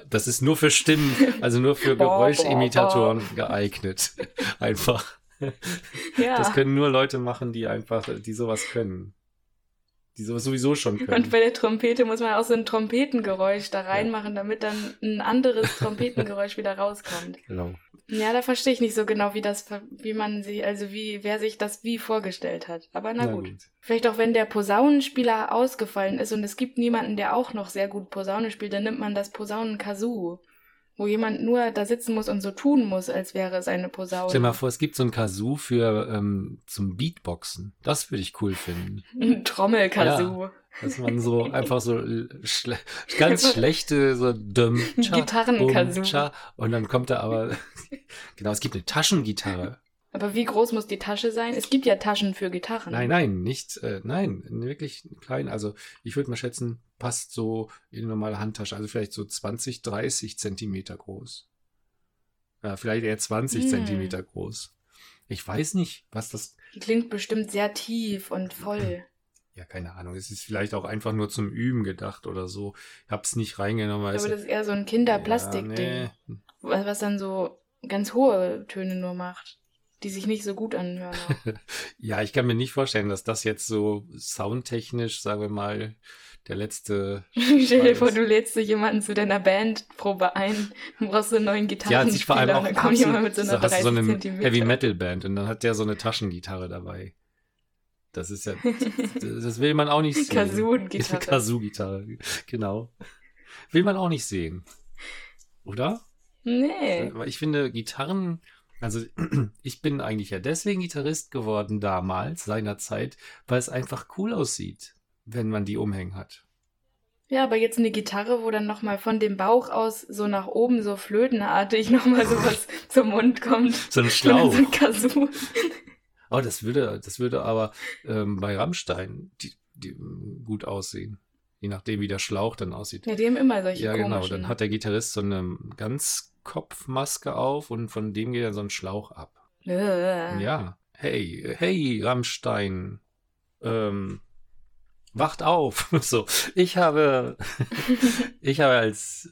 Das ist nur für Stimmen, also nur für Geräuschimitatoren geeignet. Einfach. ja. Das können nur Leute machen, die einfach, die sowas können. Die sowas sowieso schon können. Und bei der Trompete muss man auch so ein Trompetengeräusch da reinmachen, damit dann ein anderes Trompetengeräusch wieder rauskommt. Genau. Ja, da verstehe ich nicht so genau, wie das, wie man sie, also wie, wer sich das wie vorgestellt hat. Aber na, gut. Vielleicht auch, wenn der Posaunenspieler ausgefallen ist und es gibt niemanden, der auch noch sehr gut Posaune spielt, dann nimmt man das Posaunen-Kazoo, wo jemand nur da sitzen muss und so tun muss, als wäre es eine Posaune. Stell dir mal vor, es gibt so ein Kazoo für ähm, zum Beatboxen. Das würde ich cool finden. Ein Trommelkazoo. Dass man so einfach so schle ganz schlechte so dumm Ein Gitarrenkazoo. und dann kommt da aber genau, es gibt eine Taschengitarre. Aber wie groß muss die Tasche sein? Es gibt ja Taschen für Gitarren. Nein, nein, nicht äh, nein, wirklich klein, also ich würde mal schätzen, passt so in eine normale Handtasche, also vielleicht so 20, 30 Zentimeter groß. Ja, vielleicht eher 20 Hm. Zentimeter groß. Ich weiß nicht, was das Die klingt bestimmt sehr tief und voll. Ja, keine Ahnung. Es ist vielleicht auch einfach nur zum Üben gedacht oder so. Ich hab's nicht reingenommen. Aber das ist eher so ein Kinderplastikding, Ja, nee. was dann so ganz hohe Töne nur macht, die sich nicht so gut anhören. ja, ich kann mir nicht vorstellen, dass das jetzt so soundtechnisch, sagen wir mal, der letzte. Stell dir vor, du lädst so jemanden zu deiner Bandprobe ein, du brauchst so einen neuen Ja, es sieht vor allem Gitarrenspieler auch und dann kommt jemand mit so einer so, hast du 30 so eine. Heavy Metal Band und dann hat der so eine Taschengitarre dabei. Das ist ja, das, will man auch nicht sehen. Kazoo-Gitarre. Kazoo-Gitarre, genau. Will man auch nicht sehen. Oder? Nee. Aber ich finde Gitarren, also ich bin eigentlich ja deswegen Gitarrist geworden damals, seinerzeit, weil es einfach cool aussieht, wenn man die umhängen hat. Ja, aber jetzt eine Gitarre, wo dann nochmal von dem Bauch aus so nach oben so flötenartig nochmal sowas zum Mund kommt. So ein Schlauch. so ein Kazoo. Oh, das würde, das würde aber ähm, bei Rammstein die, die, ähm, gut aussehen. Je nachdem, wie der Schlauch dann aussieht. Ja, die haben immer solche Ja, genau. komischen. Dann hat der Gitarrist so eine Ganzkopfmaske auf und von dem geht dann so ein Schlauch ab. Äh. Ja. Hey, hey, Rammstein. Ähm, wacht auf. So, ich habe, ich habe als,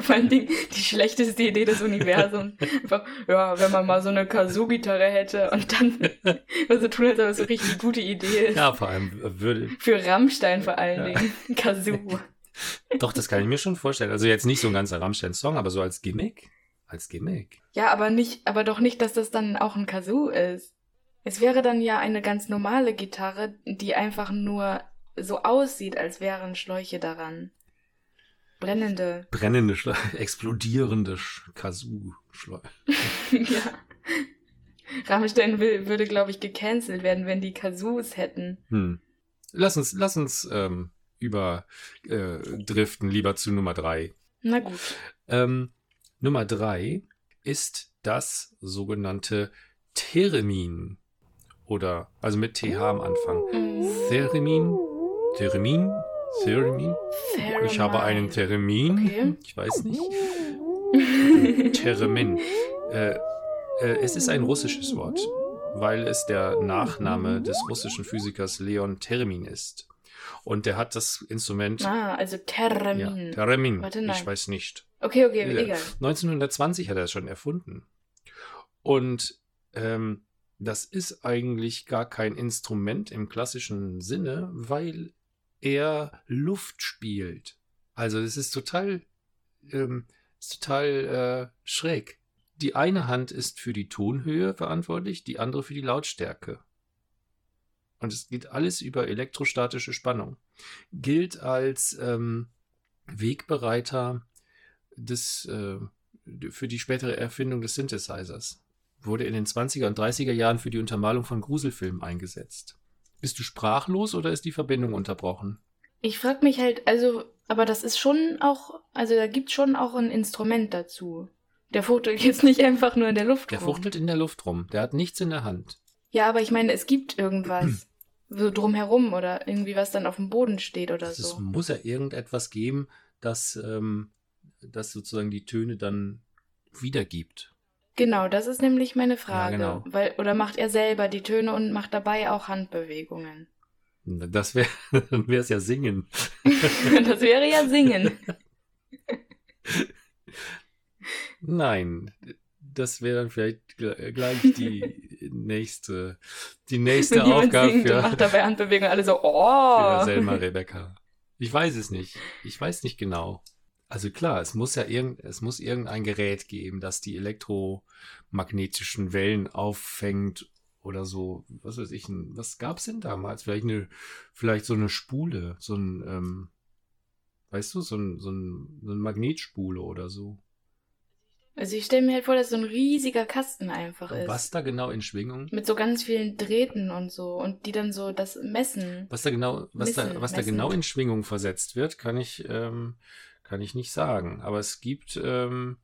Vor allem die, die schlechteste Idee des Universums. Einfach, ja, wenn man mal so eine Kazoo-Gitarre hätte und dann so tun, als ob es so richtig gute Idee ist. ja, vor allem würde, Für Rammstein vor allen Ja. Dingen. Kazoo. doch, das kann ich mir schon vorstellen. Also jetzt nicht so ein ganzer Rammstein-Song, aber so als Gimmick. Als Gimmick. Ja, aber nicht, aber doch nicht, dass das dann auch ein Kazoo ist. Es wäre dann ja eine ganz normale Gitarre, die einfach nur so aussieht, als wären Schläuche daran. Brennende. Brennende, Schle explodierende Kazoo-Schläuche. ja. Rammstein will, würde, glaube ich, gecancelt werden, wenn die Kazoos hätten. Hm. Lass uns, lass uns ähm, überdriften, äh, lieber zu Nummer drei. Na gut. Ähm, Nummer drei ist das sogenannte Theremin. Oder, also mit TH am Anfang. Mhm. Theremin, Theremin. Theremin. Ich habe einen Theremin. Okay. Ich weiß nicht. Theremin. Äh, äh, es ist ein russisches Wort, weil es der Nachname des russischen Physikers Leon Theremin ist. Und der hat das Instrument. Ah, also Ja, Termin. Warte, Ich nein. weiß nicht. Okay, okay, Ja. egal. 1920 hat er es schon erfunden. Und ähm, das ist eigentlich gar kein Instrument im klassischen Sinne, weil er Luft spielt. Also es ist total, ähm, ist total äh, schräg. Die eine Hand ist für die Tonhöhe verantwortlich, die andere für die Lautstärke. Und es geht alles über elektrostatische Spannung. Gilt als ähm, Wegbereiter des, äh, für die spätere Erfindung des Synthesizers. Wurde in den 20er und 30er Jahren für die Untermalung von Gruselfilmen eingesetzt. Bist du sprachlos oder ist die Verbindung unterbrochen? Ich frag mich halt, also, aber das ist schon auch, also da gibt schon auch ein Instrument dazu. Der fuchtelt jetzt nicht einfach nur in der Luft Der rum. fuchtelt in der Luft rum. Der hat nichts in der Hand. Ja, aber ich meine, es gibt irgendwas. so drumherum oder irgendwie was dann auf dem Boden steht oder Es so. muss ja irgendetwas geben, das, ähm, das sozusagen die Töne dann wiedergibt. Genau, das ist nämlich meine Frage. genau. Weil, oder macht er selber die Töne und macht dabei auch Handbewegungen? Das wäre, es ja Singen. das wäre ja Singen. Nein, das wäre dann vielleicht gl- gleich die nächste, die nächste Wenn Aufgabe singt und für, macht dabei Handbewegungen, alle so, für oh. Selma Rebecca. Ich weiß es nicht. Ich weiß nicht genau. Also klar, es muss ja irgend, es muss irgendein Gerät geben, das die elektromagnetischen Wellen auffängt oder so. Was weiß ich, was gab's denn damals? Vielleicht eine, vielleicht so eine Spule, so ein, ähm, weißt du, so ein, so ein, so ein Magnetspule oder so. Also ich stelle mir halt vor, dass so ein riesiger Kasten einfach ist. Was da genau in Schwingung? Mit so ganz vielen Drähten und so. Und die dann so das messen. Was da genau, was da, Messen, was da messen. genau in Schwingung versetzt wird, kann ich, ähm, kann ich nicht sagen. Aber es gibt, ähm,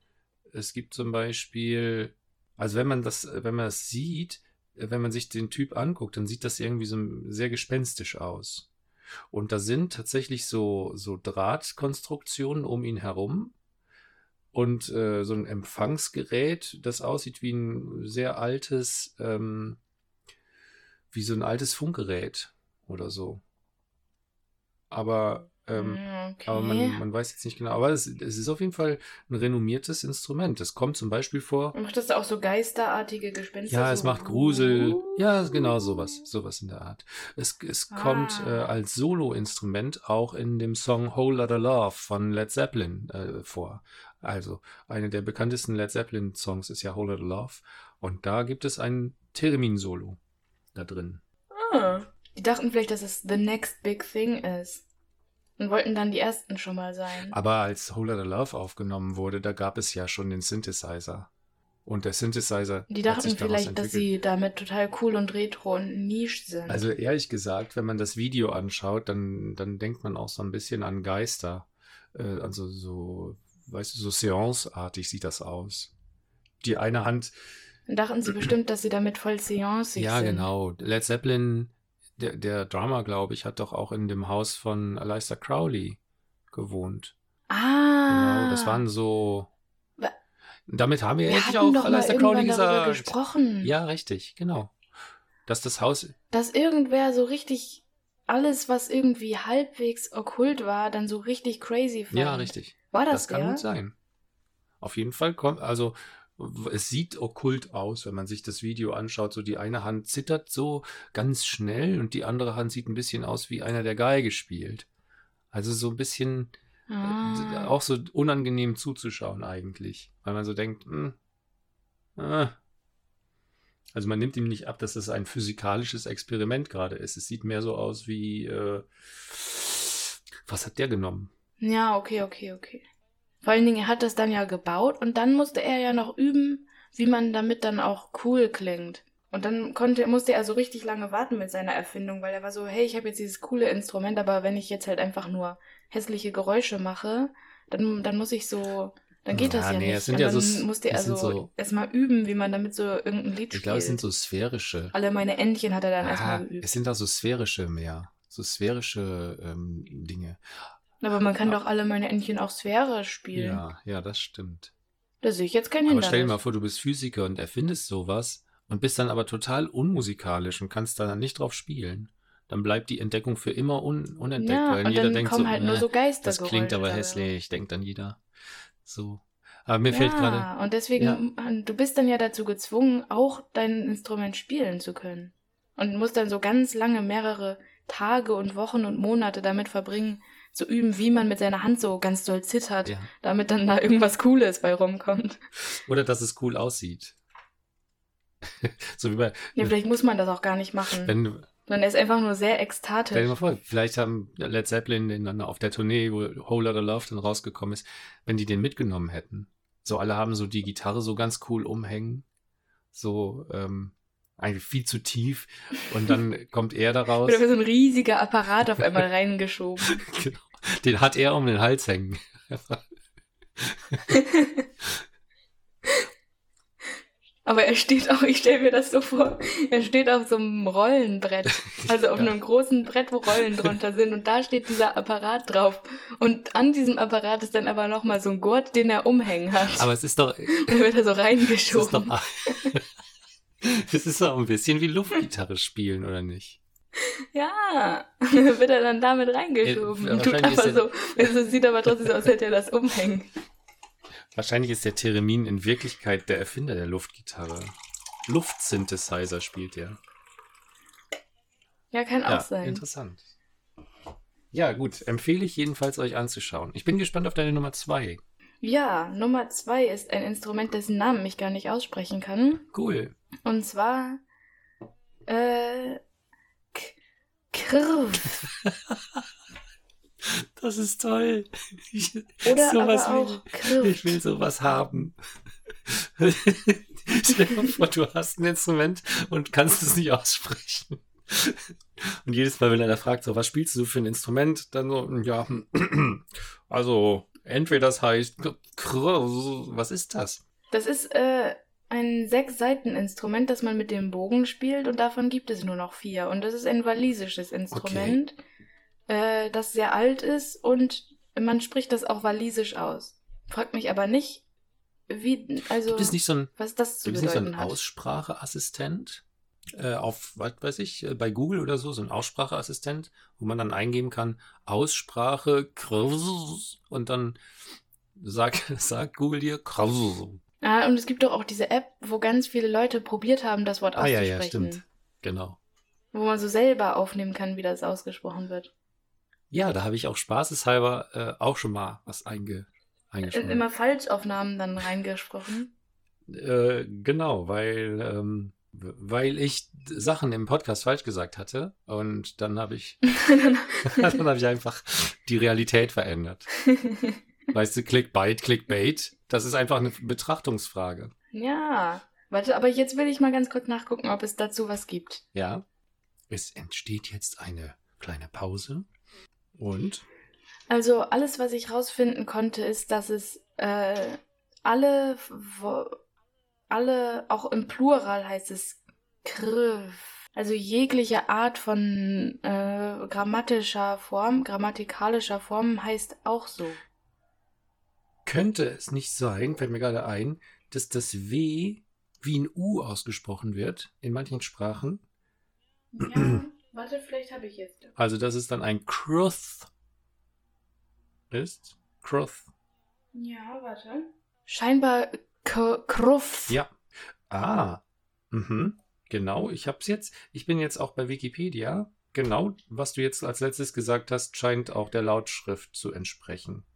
es gibt zum Beispiel, also wenn man das, wenn man das sieht, äh, wenn man sich den Typ anguckt, dann sieht das irgendwie so sehr gespenstisch aus. Und da sind tatsächlich so, so Drahtkonstruktionen um ihn herum und äh, so ein Empfangsgerät, das aussieht wie ein sehr altes, ähm, wie so ein altes Funkgerät oder so. Aber, ähm, okay. aber man, man weiß jetzt nicht genau. Aber es, es ist auf jeden Fall ein renommiertes Instrument. Es kommt zum Beispiel vor. Macht das auch so geisterartige Gespenster? Ja, so? es macht Grusel. Ja, genau sowas. Sowas in der Art. Es, es Ah. kommt äh, als Solo-Instrument auch in dem Song Whole Lotta Love von Led Zeppelin äh, vor. Also, eine der bekanntesten Led Zeppelin-Songs ist ja Whole Lotta Love. Und da gibt es ein Theremin-Solo da drin. Ah. Die dachten vielleicht, dass es the next big thing ist. Und wollten dann die ersten schon mal sein. Aber als Whole Lotta Love aufgenommen wurde, da gab es ja schon den Synthesizer. Und der Synthesizer Die dachten vielleicht, dass entwickelt. sie damit total cool und retro und niche sind. Also ehrlich gesagt, wenn man das Video anschaut, dann, dann denkt man auch so ein bisschen an Geister. Äh, also so, weißt du, so Seance-artig sieht das aus. Die eine Hand, Dann dachten sie bestimmt, dass sie damit voll seance ja sind. genau, Led Zeppelin, der, der Drummer, glaube ich, hat doch auch in dem Haus von Aleister Crowley gewohnt. Ah. Genau, das waren so... Damit haben wir Wir hatten auch Aleister Crowley gesagt. gesprochen. Ja, richtig, genau. Dass das Haus, Dass irgendwer so richtig alles, was irgendwie halbwegs okkult war, dann so richtig crazy fand. ja, richtig. War das, Das kann der? gut sein. Auf jeden Fall kommt, also es sieht okkult aus, wenn man sich das Video anschaut. So die eine Hand zittert so ganz schnell und die andere Hand sieht ein bisschen aus wie einer, der Geige spielt. Also so ein bisschen äh, Ah. auch so unangenehm zuzuschauen eigentlich, weil man so denkt, hm, äh. Also man nimmt ihm nicht ab, dass das ein physikalisches Experiment gerade ist. Es sieht mehr so aus wie, äh, was hat der genommen? Ja, okay, okay, okay. Vor allen Dingen, er hat das dann ja gebaut und dann musste er ja noch üben, wie man damit dann auch cool klingt. Und dann konnte, musste er so richtig lange warten mit seiner Erfindung, weil er war so, hey, ich habe jetzt dieses coole Instrument, aber wenn ich jetzt halt einfach nur hässliche Geräusche mache, dann, dann muss ich so, dann geht das Ja, ja nee, nicht. es sind und ja dann so- musste er so, so- erstmal üben, wie man damit so irgendein Lied Ich spielt. glaube, es sind so sphärische. Alle meine Entchen hat er dann Ah, erstmal geübt. es sind auch so sphärische mehr. So sphärische ähm, Dinge. Aber man kann doch alle meine Entchen auch sphärisch spielen. Ja, ja, das stimmt. Da sehe ich jetzt kein Aber Hindernis. stell dir mal vor, du bist Physiker und erfindest sowas und bist dann aber total unmusikalisch und kannst da nicht drauf spielen. Dann bleibt die Entdeckung für immer un unentdeckt, ja, weil und jeder dann denkt kommen so, halt nur äh, so Geister. das klingt aber hässlich, denkt dann jeder. So. Aber mir ja, fällt gerade, und deswegen, du bist dann ja dazu gezwungen, auch dein Instrument spielen zu können. Und musst dann so ganz lange, mehrere Tage und Wochen und Monate damit verbringen, zu üben, wie man mit seiner Hand so ganz doll zittert, ja. damit dann da irgendwas Cooles bei rumkommt. Oder dass es cool aussieht. so wie bei, Ja, vielleicht muss man das auch gar nicht machen. wenn er ist einfach nur sehr Stell dir ekstatisch. mal vor, vielleicht haben Led Zeppelin den dann auf der Tournee, wo Whole Lotta Love dann rausgekommen ist, wenn die den mitgenommen hätten. So alle haben so die Gitarre so ganz cool umhängen. So, ähm, eigentlich viel zu tief. Und dann kommt er da raus. Oder so ein riesiger Apparat auf einmal reingeschoben. Genau. Den hat er um den Hals hängen. Aber er steht auch, ich stelle mir das so vor, er steht auf so einem Rollenbrett. Also auf Ja. einem großen Brett, wo Rollen drunter sind. Und da steht dieser Apparat drauf. Und an diesem Apparat ist dann aber nochmal so ein Gurt, den er umhängen hat. Aber es ist doch, dann wird er so es ist reingeschoben. doch, es ist doch ein bisschen wie Luftgitarre spielen, oder nicht? Ja, wird er dann damit reingeschoben. Ja, und tut ist so, also es sieht aber trotzdem so aus, als hätte er das umhängen. Wahrscheinlich ist der Theremin in Wirklichkeit der Erfinder der Luftgitarre. Luftsynthesizer spielt er. Ja, kann auch Ja, sein. interessant. Ja, gut. Empfehle ich jedenfalls euch anzuschauen. Ich bin gespannt auf deine Nummer zwei. Ja, Nummer zwei ist ein Instrument, dessen Namen ich gar nicht aussprechen kann. Cool. Und zwar äh, K Krv. Das ist toll. Ich, Oder sowas aber auch will, ich will sowas haben. Stell dir mal vor, du hast ein Instrument und kannst es nicht aussprechen. Und jedes Mal, wenn einer fragt, so, was spielst du für ein Instrument, dann so, ja, also, entweder das heißt, was ist das? Das ist äh, ein Sechs-Seiten-Instrument, das man mit dem Bogen spielt und davon gibt es nur noch vier. Und das ist ein walisisches Instrument, äh, das sehr alt ist und man spricht das auch walisisch aus. Fragt mich aber nicht, wie, also, Gibt es nicht so ein, was das zu gibt es nicht so bedeuten einen. Ausspracheassistent? Äh, auf, was weiß ich, äh, bei Google oder so, so ein Ausspracheassistent, wo man dann eingeben kann, Aussprache, und dann sagt, sagt Google dir, Ah, und es gibt doch auch diese App, wo ganz viele Leute probiert haben, das Wort Ah, ja, auszusprechen. ja, stimmt. Genau. Wo man so selber aufnehmen kann, wie das ausgesprochen wird. Ja, da habe ich auch spaßeshalber äh, auch schon mal was einge, eingesprochen. Immer Falschaufnahmen dann reingesprochen. Äh, genau, weil, ähm, weil ich Sachen im Podcast falsch gesagt hatte und dann habe ich, dann habe ich einfach die Realität verändert. Weißt du, Clickbait, Clickbait, das ist einfach eine Betrachtungsfrage. ja. Warte, aber jetzt will ich mal ganz kurz nachgucken, ob es dazu was gibt. Ja. Es entsteht jetzt eine kleine Pause und Also alles, was ich rausfinden konnte, ist, dass es äh, alle, wo, alle, auch im Plural heißt es krv. Also jegliche Art von äh, grammatischer Form, grammatikalischer Form heißt auch so. Könnte es nicht sein, fällt mir gerade ein, dass das W wie ein U ausgesprochen wird in manchen Sprachen. Ja, warte, vielleicht habe ich jetzt. Also, dass es dann ein Kruth ist. Kruth. Ja, warte. Scheinbar K Kruff. Ja. Ah. Mhm. Genau, ich hab's jetzt. Ich bin jetzt auch bei Wikipedia. Genau, was du jetzt als letztes gesagt hast, scheint auch der Lautschrift zu entsprechen.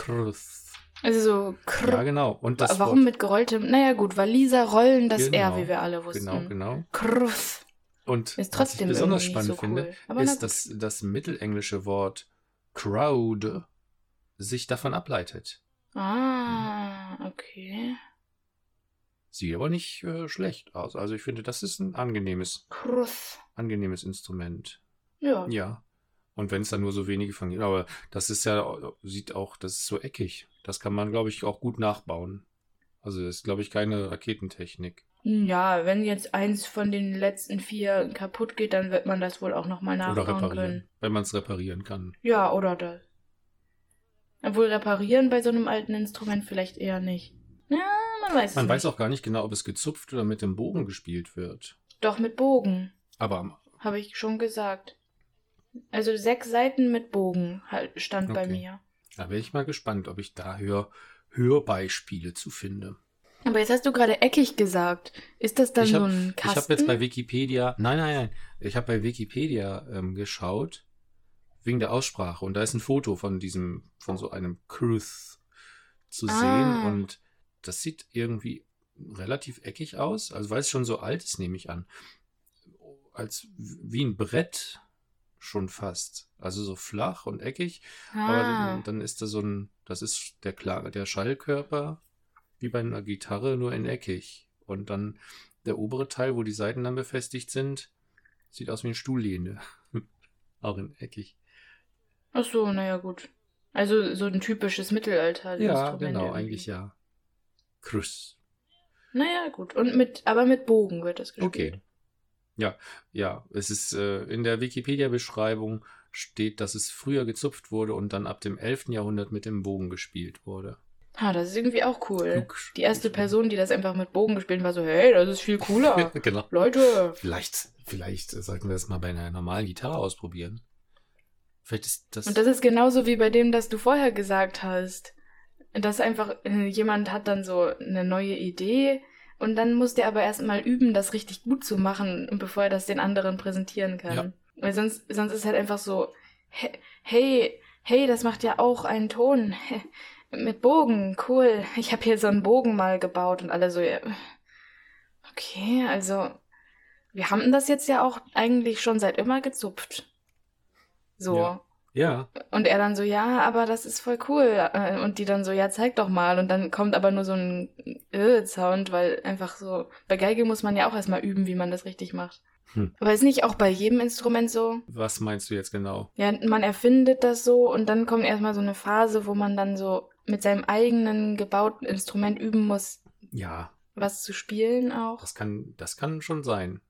Krth. Also so krr. Ja, genau. Und das Warum Wort, mit gerolltem? Naja, gut, Waliser rollen das Genau. R, wie wir alle wussten. Genau, genau. Krrf. Und Ist was ich besonders spannend so finde, cool. Ist, dass das mittelenglische Wort crowd sich davon ableitet. Ah, okay. Sieht aber nicht äh, schlecht aus. Also ich finde, das ist ein angenehmes, Krrf. angenehmes Instrument. Ja. Ja. Und wenn es dann nur so wenige von gibt. Aber das ist ja, sieht auch, das ist so eckig. Das kann man, glaube ich, auch gut nachbauen. Also das ist, glaube ich, keine Raketentechnik. Ja, wenn jetzt eins von den letzten vier kaputt geht, dann wird man das wohl auch nochmal Oder nachbauen reparieren. können. Wenn man es reparieren kann. Ja, oder das. Obwohl reparieren bei so einem alten Instrument vielleicht eher nicht. Ja, man weiß es Man weiß auch gar nicht genau, ob es gezupft oder mit dem Bogen gespielt wird. Doch mit Bogen, Aber am habe ich schon gesagt. Also sechs Seiten mit Bogen halt stand bei Okay. mir. Da wäre ich mal gespannt, ob ich da Hör Hörbeispiele zu finde. Aber jetzt hast du gerade eckig gesagt. Ist das dann ich so habe ein Kasten? hab jetzt bei Wikipedia, nein, nein, nein, ich habe bei Wikipedia ähm, geschaut, wegen der Aussprache. Und da ist ein Foto von diesem, von so einem Kruth zu Ah. sehen. Und das sieht irgendwie relativ eckig aus. Also weil es schon so alt ist, nehme ich an. Als wie ein Brett schon fast. Also so flach und eckig. Aber ah, dann, dann ist da so ein, das ist der, Kla der Schallkörper wie bei einer Gitarre, nur in eckig. Und dann der obere Teil, wo die Seiten dann befestigt sind, sieht aus wie eine Stuhllehne. Auch in eckig. ach so, naja gut. Also so ein typisches Mittelalter. Ja, genau, eigentlich ja. Krüss. Naja, gut. Und mit, aber mit Bogen wird das gespielt. Okay. Ja, ja, es ist äh, in der Wikipedia-Beschreibung steht, dass es früher gezupft wurde und dann ab dem 11. Jahrhundert mit dem Bogen gespielt wurde. Ha, das ist irgendwie auch cool. Klug. Die erste Person, die das einfach mit Bogen gespielt hat, war so, hey, das ist viel cooler. genau. Leute. Vielleicht, vielleicht sollten wir das mal bei einer normalen Gitarre ausprobieren. Vielleicht ist das. Und das ist genauso wie bei dem, das du vorher gesagt hast. Dass einfach äh, jemand hat dann so eine neue Idee und dann muss der aber erstmal üben, das richtig gut zu machen, bevor er das den anderen präsentieren kann. Ja. Weil sonst, sonst ist halt einfach so, he- hey, hey, das macht ja auch einen Ton. Mit Bogen, cool. Ich habe hier so einen Bogen mal gebaut und alle so. Okay, also wir haben das jetzt ja auch eigentlich schon seit immer gezupft. So. Ja. Ja, Und er dann so, ja, aber das ist voll cool. Äh, Und die dann so, ja, zeig doch mal. Und dann kommt aber nur so ein Äh-Sound, weil einfach so, bei Geige muss man ja auch erstmal üben, wie man das richtig macht. Hm. Aber ist nicht auch bei jedem Instrument so? was meinst du jetzt genau? Ja, man erfindet das so und dann kommt erstmal so eine Phase, wo man dann so mit seinem eigenen gebauten Instrument üben muss, Ja, was zu spielen auch. das kann, das kann schon sein.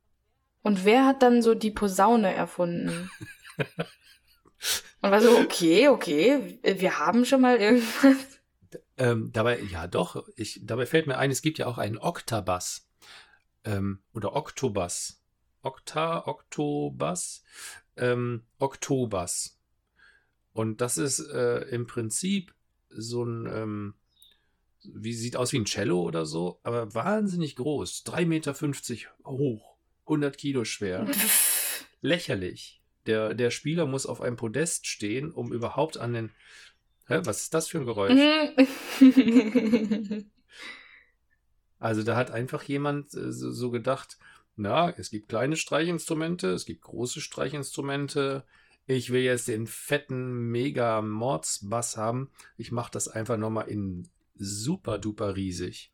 Und wer hat dann so die Posaune erfunden? Und war so, okay, okay, wir haben schon mal irgendwas. Ähm, dabei, ja doch, ich, dabei fällt mir ein, es gibt ja auch einen Oktabass. Ähm, oder Oktobass. Okta, Oktobass, ähm, Oktobass. Und das ist äh, im Prinzip so ein, ähm, wie sieht aus wie ein Cello oder so, aber wahnsinnig groß. 3,50 Meter hoch, 100 Kilo schwer. Lächerlich. Der, der Spieler muss auf einem Podest stehen, um überhaupt an den. Hä, was ist das für ein Geräusch? Mhm. Also da hat einfach jemand äh, so, so gedacht, na, es gibt kleine Streichinstrumente, es gibt große Streichinstrumente. Ich will jetzt den fetten mega Mordsbass haben. Ich mache das einfach nochmal in super duper riesig,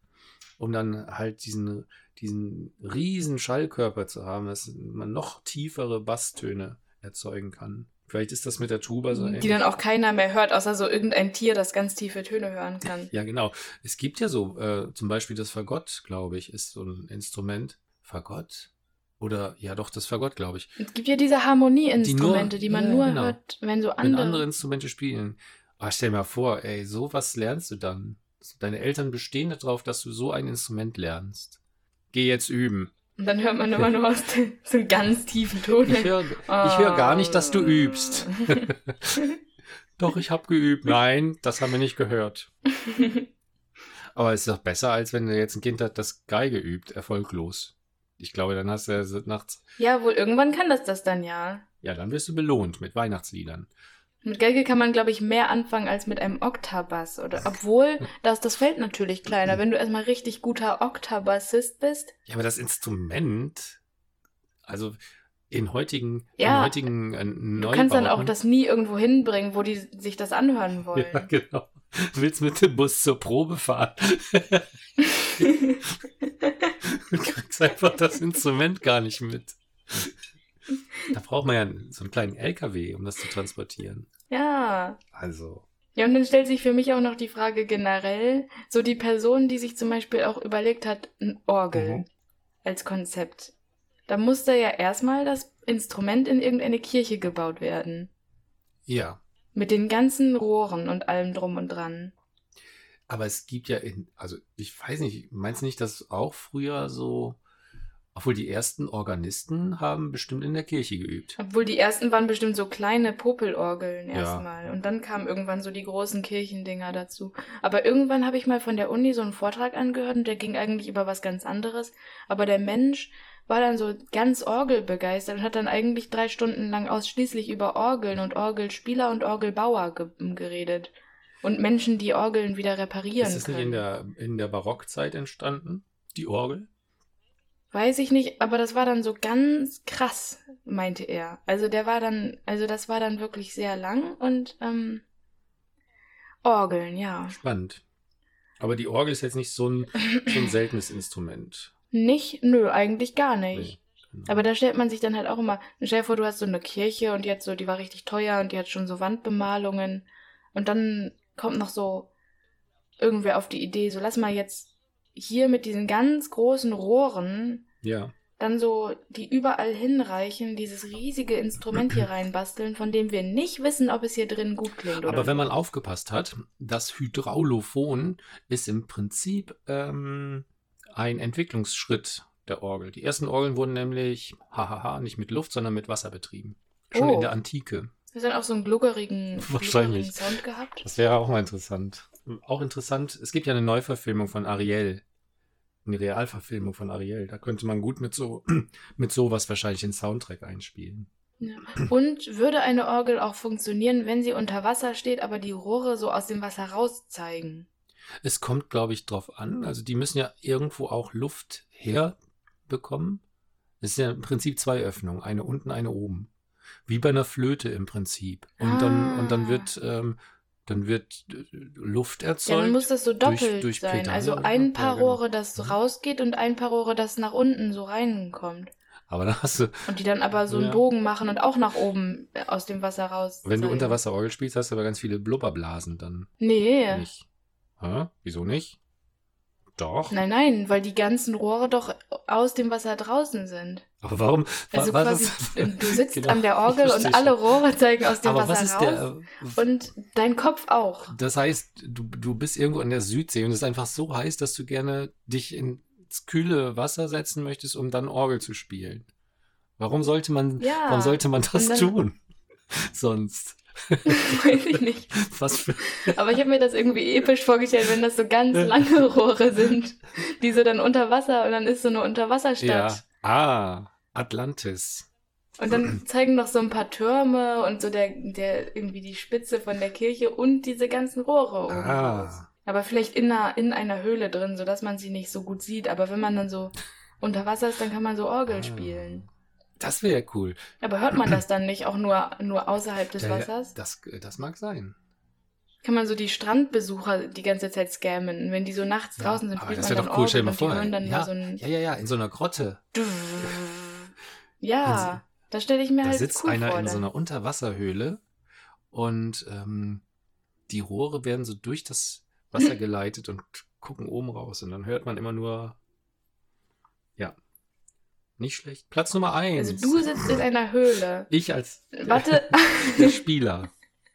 um dann halt diesen diesen riesen Schallkörper zu haben, dass man noch tiefere Basstöne erzeugen kann. Vielleicht ist das mit der Tuba so Die dann auch keiner mehr hört, außer so irgendein Tier, das ganz tiefe Töne hören kann. Ja, genau. Es gibt ja so, äh, zum Beispiel das Fagott, glaube ich, ist so ein Instrument. Fagott? Oder, ja doch, das Fagott, glaube ich. Es gibt ja diese Harmonieinstrumente, die, Die man ja, nur genau. hört, wenn so Wenn andere. andere Instrumente spielen. Ah, stell dir mal vor, ey, sowas lernst du dann. Deine Eltern bestehen darauf, dass du so ein Instrument lernst. Geh jetzt üben. Und dann hört man immer nur aus dem, so einen ganz tiefen Ton. Ich höre ich hör gar nicht, dass du übst. Doch, ich habe geübt. Nein, das haben wir nicht gehört. Aber es ist doch besser, als wenn du jetzt ein Kind hat, das Geige übt, erfolglos. Ich glaube, dann hast du ja nachts ja, wohl irgendwann kann das das dann ja. Ja, dann wirst du belohnt mit Weihnachtsliedern. Mit Geige kann man, glaube ich, mehr anfangen als mit einem Oktabass. Oder obwohl, da ist das Feld natürlich kleiner. Wenn du erstmal richtig guter Oktabassist bist. Ja, aber das Instrument, also in heutigen, Ja, in heutigen äh, Du kannst dann auch Neubauten- das nie irgendwo hinbringen, wo die sich das anhören wollen. Ja, genau. Du willst mit dem Bus zur Probe fahren. Du kriegst einfach das Instrument gar nicht mit. Da braucht man ja so einen kleinen LKW, um das zu transportieren. Ja. Also, Ja, und dann stellt sich für mich auch noch die Frage generell, so die Person, die sich zum Beispiel auch überlegt hat, ein Orgel Mhm. als Konzept. Da muss da ja erstmal das Instrument in irgendeine Kirche gebaut werden. ja. Mit den ganzen Rohren und allem drum und dran. Aber es gibt ja in, also ich weiß nicht, meinst du nicht, dass auch früher so, obwohl die ersten Organisten haben bestimmt in der Kirche geübt. Obwohl die ersten waren bestimmt so kleine Popelorgeln Ja. erstmal. Und dann kamen irgendwann so die großen Kirchendinger dazu. Aber irgendwann habe ich mal von der Uni so einen Vortrag angehört und der ging eigentlich über was ganz anderes. Aber der Mensch war dann so ganz orgelbegeistert und hat dann eigentlich drei Stunden lang ausschließlich über Orgeln und Orgelspieler und Orgelbauer ge geredet. Und Menschen, die Orgeln wieder reparieren Ist es nicht in der, in der Barockzeit entstanden, die Orgel? Weiß ich nicht, aber das war dann so ganz krass, meinte er. Also der war dann, also das war dann wirklich sehr lang und ähm, Orgeln, ja. Spannend. Aber die Orgel ist jetzt nicht so ein, so ein seltenes Instrument. Nicht? Nö, eigentlich gar nicht. Nee, genau. Aber da stellt man sich dann halt auch immer, stell dir vor, du hast so eine Kirche und hat so, die war richtig teuer und die hat schon so Wandbemalungen und dann kommt noch so irgendwer auf die Idee, so lass mal jetzt hier mit diesen ganz großen Rohren ja, dann so die überall hinreichen, dieses riesige Instrument hier reinbasteln, von dem wir nicht wissen, ob es hier drin gut klingt oder aber wenn man nicht. aufgepasst hat, das Hydraulophon ist im Prinzip ähm, ein Entwicklungsschritt der Orgel. Die ersten Orgeln wurden nämlich, hahaha, nicht mit Luft, sondern mit Wasser betrieben. Schon Oh. in der Antike. Hat dann auch so einen gluckerigen, Wahrscheinlich. gluckerigen Sound gehabt. Das wäre auch mal interessant. Auch interessant, es gibt ja eine Neuverfilmung von Ariel. Eine Realverfilmung von Ariel. Da könnte man gut mit so mit sowas wahrscheinlich den Soundtrack einspielen. Ja. Und würde eine Orgel auch funktionieren, wenn sie unter Wasser steht, aber die Rohre so aus dem Wasser raus zeigen? Es kommt, glaube ich, drauf an. Also die müssen ja irgendwo auch Luft herbekommen. Es sind ja im Prinzip zwei Öffnungen, eine unten, eine oben. Wie bei einer Flöte im Prinzip. Und dann, und dann Ah. wird, ähm, dann wird äh, Luft Ja, erzeugt. dann muss das so durch- doppelt durch sein. Pedale Also ein ja, paar genau. Rohre, das so Mhm. rausgeht und ein paar Rohre, das nach unten so reinkommt. Aber dann hast du, Und die dann aber so einen Ja. Bogen machen und auch nach oben äh, aus dem Wasser raus. wenn du zeigen. unter Wasser Orgel spielst, hast du aber ganz viele Blubberblasen dann Nee. nicht. Hä? Wieso nicht? Doch. Nein, nein, weil die ganzen Rohre doch aus dem Wasser draußen sind. Aber warum? Also wa- quasi, du sitzt Genau, an der Orgel und alle. Rohre zeigen aus dem Aber was Wasser ist raus. der. äh, Und dein Kopf auch. Das heißt, du, du bist irgendwo in der Südsee und es ist einfach so heiß, dass du gerne dich ins kühle Wasser setzen möchtest, um dann Orgel zu spielen. Warum sollte man, Ja. warum sollte man das dann- tun? Sonst. Weiß ich nicht. Was für. Aber ich habe mir das irgendwie episch vorgestellt, wenn das so ganz lange Rohre sind, die so dann unter Wasser und dann ist so eine Unterwasserstadt. Ja. Ah, Atlantis. Und dann zeigen noch so ein paar Türme und so der, der irgendwie die Spitze von der Kirche und diese ganzen Rohre oben. Ah. Aber vielleicht in einer, in einer Höhle drin, sodass man sie nicht so gut sieht. Aber wenn man dann so unter Wasser ist, dann kann man so Orgel Ah. spielen. Das wäre ja cool. Aber hört man das dann nicht auch nur, nur außerhalb des Ja, Wassers? Das, das mag sein. Kann man so die Strandbesucher die ganze Zeit scammen. Wenn die so nachts draußen sind, Aber spielt das man wäre doch cool, stell Orgel dir mal vor. hören dann Ja, so ja, ja, ja, in so einer Grotte. Ja, das stelle ich mir Da halt sitzt cool einer vor. in dann. so einer Unterwasserhöhle und ähm, die Rohre werden so durch das Wasser geleitet und gucken oben raus. Und dann hört man immer nur, ja, nicht schlecht. Platz Nummer eins. Also du sitzt in einer Höhle. ich als Warte, der Spieler.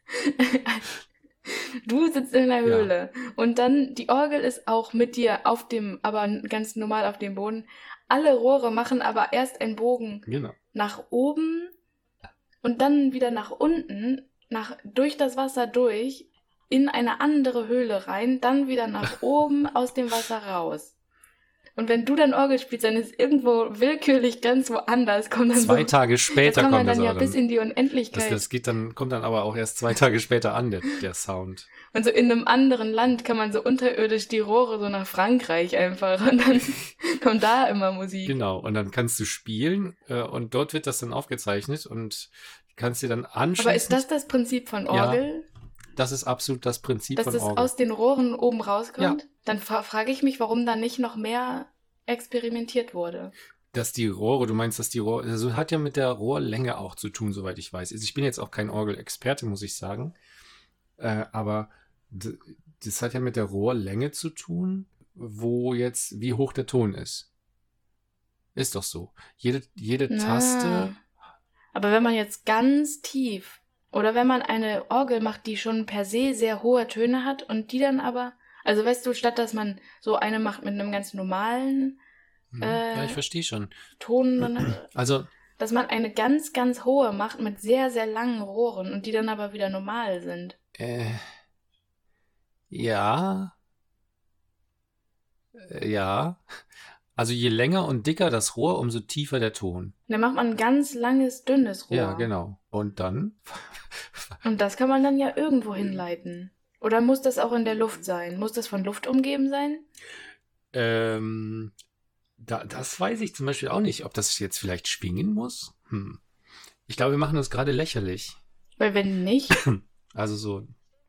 du sitzt in einer Höhle. Und dann, die Orgel ist auch mit dir auf dem, aber ganz normal auf dem Boden. Alle Rohre machen aber erst einen Bogen Genau. nach oben und dann wieder nach unten, nach, durch das Wasser durch, in eine andere Höhle rein, dann wieder nach oben aus dem Wasser raus. Und wenn du dann Orgel spielst, dann ist irgendwo willkürlich ganz woanders. Kommt dann Zwei so, Tage das später man kommt das dann ja aber bis dann. in die Das, Unendlichkeit. das geht dann, kommt dann aber auch erst zwei Tage später an, der, der Sound. Und so in einem anderen Land kann man so unterirdisch die Rohre so nach Frankreich einfach. Und dann kommt da immer Musik. Genau. Und dann kannst du spielen äh, und dort wird das dann aufgezeichnet und kannst dir dann anschließen. Aber ist das das Prinzip von Ja, Orgel? Das ist absolut das Prinzip dass von das Orgel. aus den Rohren oben rauskommt? Dann fra frage ich mich, warum da nicht noch mehr experimentiert wurde. Dass die Rohre, du meinst, dass die Rohre, also hat ja mit der Rohrlänge auch zu tun, soweit ich weiß. Also ich bin jetzt auch kein Orgelexperte, muss ich sagen. Äh, aber das hat ja mit der Rohrlänge zu tun, wo jetzt, wie hoch der Ton ist. Ist doch so. Jede, jede Na. Taste, Aber wenn man jetzt ganz tief oder wenn man eine Orgel macht, die schon per se sehr hohe Töne hat und die dann aber, also weißt du, statt dass man so eine macht mit einem ganz normalen hm, Äh. ja, ich verstehe schon. Ton, Also, dass man eine ganz, ganz hohe macht mit sehr, sehr langen Rohren und die dann aber wieder normal sind. äh, ja, äh, ja. Also je länger und dicker das Rohr, umso tiefer der Ton. Dann macht man ein ganz langes, dünnes Rohr. Ja, genau. Und dann? Und das kann man dann ja irgendwo hinleiten. Oder muss das auch in der Luft sein? Muss das von Luft umgeben sein? Ähm, da, das weiß ich zum Beispiel auch nicht, ob das jetzt vielleicht schwingen muss. Hm. Ich glaube, wir machen uns gerade lächerlich. Weil wenn nicht, Also so,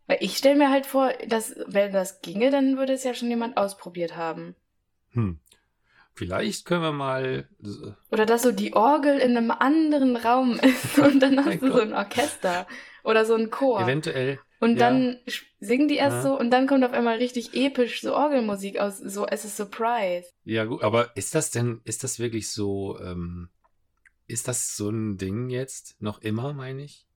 weil ich stelle mir halt vor, dass wenn das ginge, dann würde es ja schon jemand ausprobiert haben. hm. Vielleicht können wir mal. äh, Oder dass so die Orgel in einem anderen Raum ist und dann hast du so ein Orchester oder so ein Chor. Eventuell. Und ja. dann singen die erst Ja. so und dann kommt auf einmal richtig episch so Orgelmusik aus, so as a surprise. Ja, gut, aber ist das denn, ist das wirklich so, ähm, ist das so ein Ding jetzt? Noch immer, meine ich?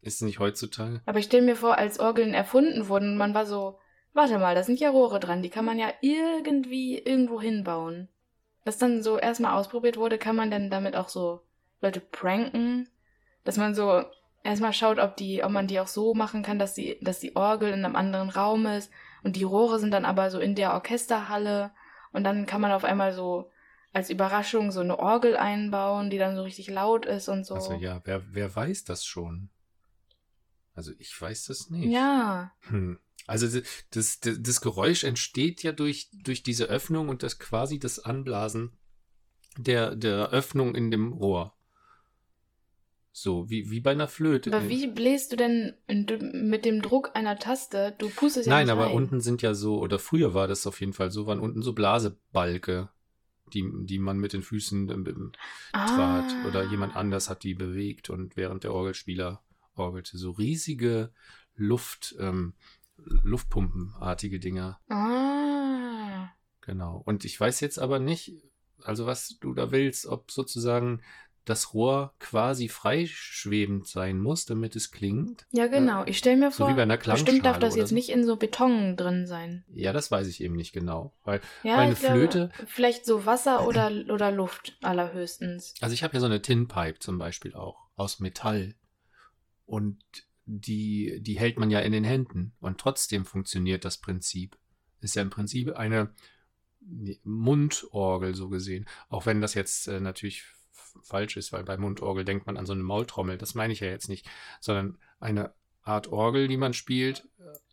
Ist es nicht heutzutage? Aber ich stelle mir vor, als Orgeln erfunden wurden, man war so, warte mal, da sind ja Rohre dran, die kann man ja irgendwie irgendwo hinbauen. Was dann so erstmal ausprobiert wurde, kann man dann damit auch so Leute pranken, dass man so erstmal schaut, ob die, ob man die auch so machen kann, dass die, dass die Orgel in einem anderen Raum ist und die Rohre sind dann aber so in der Orchesterhalle und dann kann man auf einmal so als Überraschung so eine Orgel einbauen, die dann so richtig laut ist und so. Also ja, wer, wer weiß das schon? Also ich weiß das nicht. Ja. Hm. Also das, das, das Geräusch entsteht ja durch, durch diese Öffnung und das quasi das Anblasen der, der Öffnung in dem Rohr. So, wie, wie bei einer Flöte. Aber wie bläst du denn mit dem Druck einer Taste? Du pustest ja Nein, nicht aber rein. unten sind ja so, oder früher war das auf jeden Fall so, waren unten so Blasebalge, die, die man mit den Füßen ähm, ähm, trat. Ah. Oder jemand anders hat die bewegt und während der Orgelspieler orgelte. So riesige Luft, ähm, Luftpumpenartige Dinger. Ah. Genau. Und ich weiß jetzt aber nicht, also was du da willst, ob sozusagen das Rohr quasi freischwebend sein muss, damit es klingt. Ja, genau. Ich stelle mir So vor, wie bei einer bestimmt darf das jetzt so. nicht in so Beton drin sein. Ja, das weiß ich eben nicht genau. Weil, Ja, weil eine ich glaube, Flöte, Vielleicht so Wasser oder, oder Luft allerhöchstens. also ich habe ja so eine Tinpipe zum Beispiel auch, aus Metall. Und die, die hält man ja in den Händen. Und trotzdem funktioniert das Prinzip. Ist ja im Prinzip eine Mundorgel so gesehen. Auch wenn das jetzt äh, natürlich falsch ist, weil bei Mundorgel denkt man an so eine Maultrommel. Das meine ich ja jetzt nicht. Sondern eine Art Orgel, die man spielt.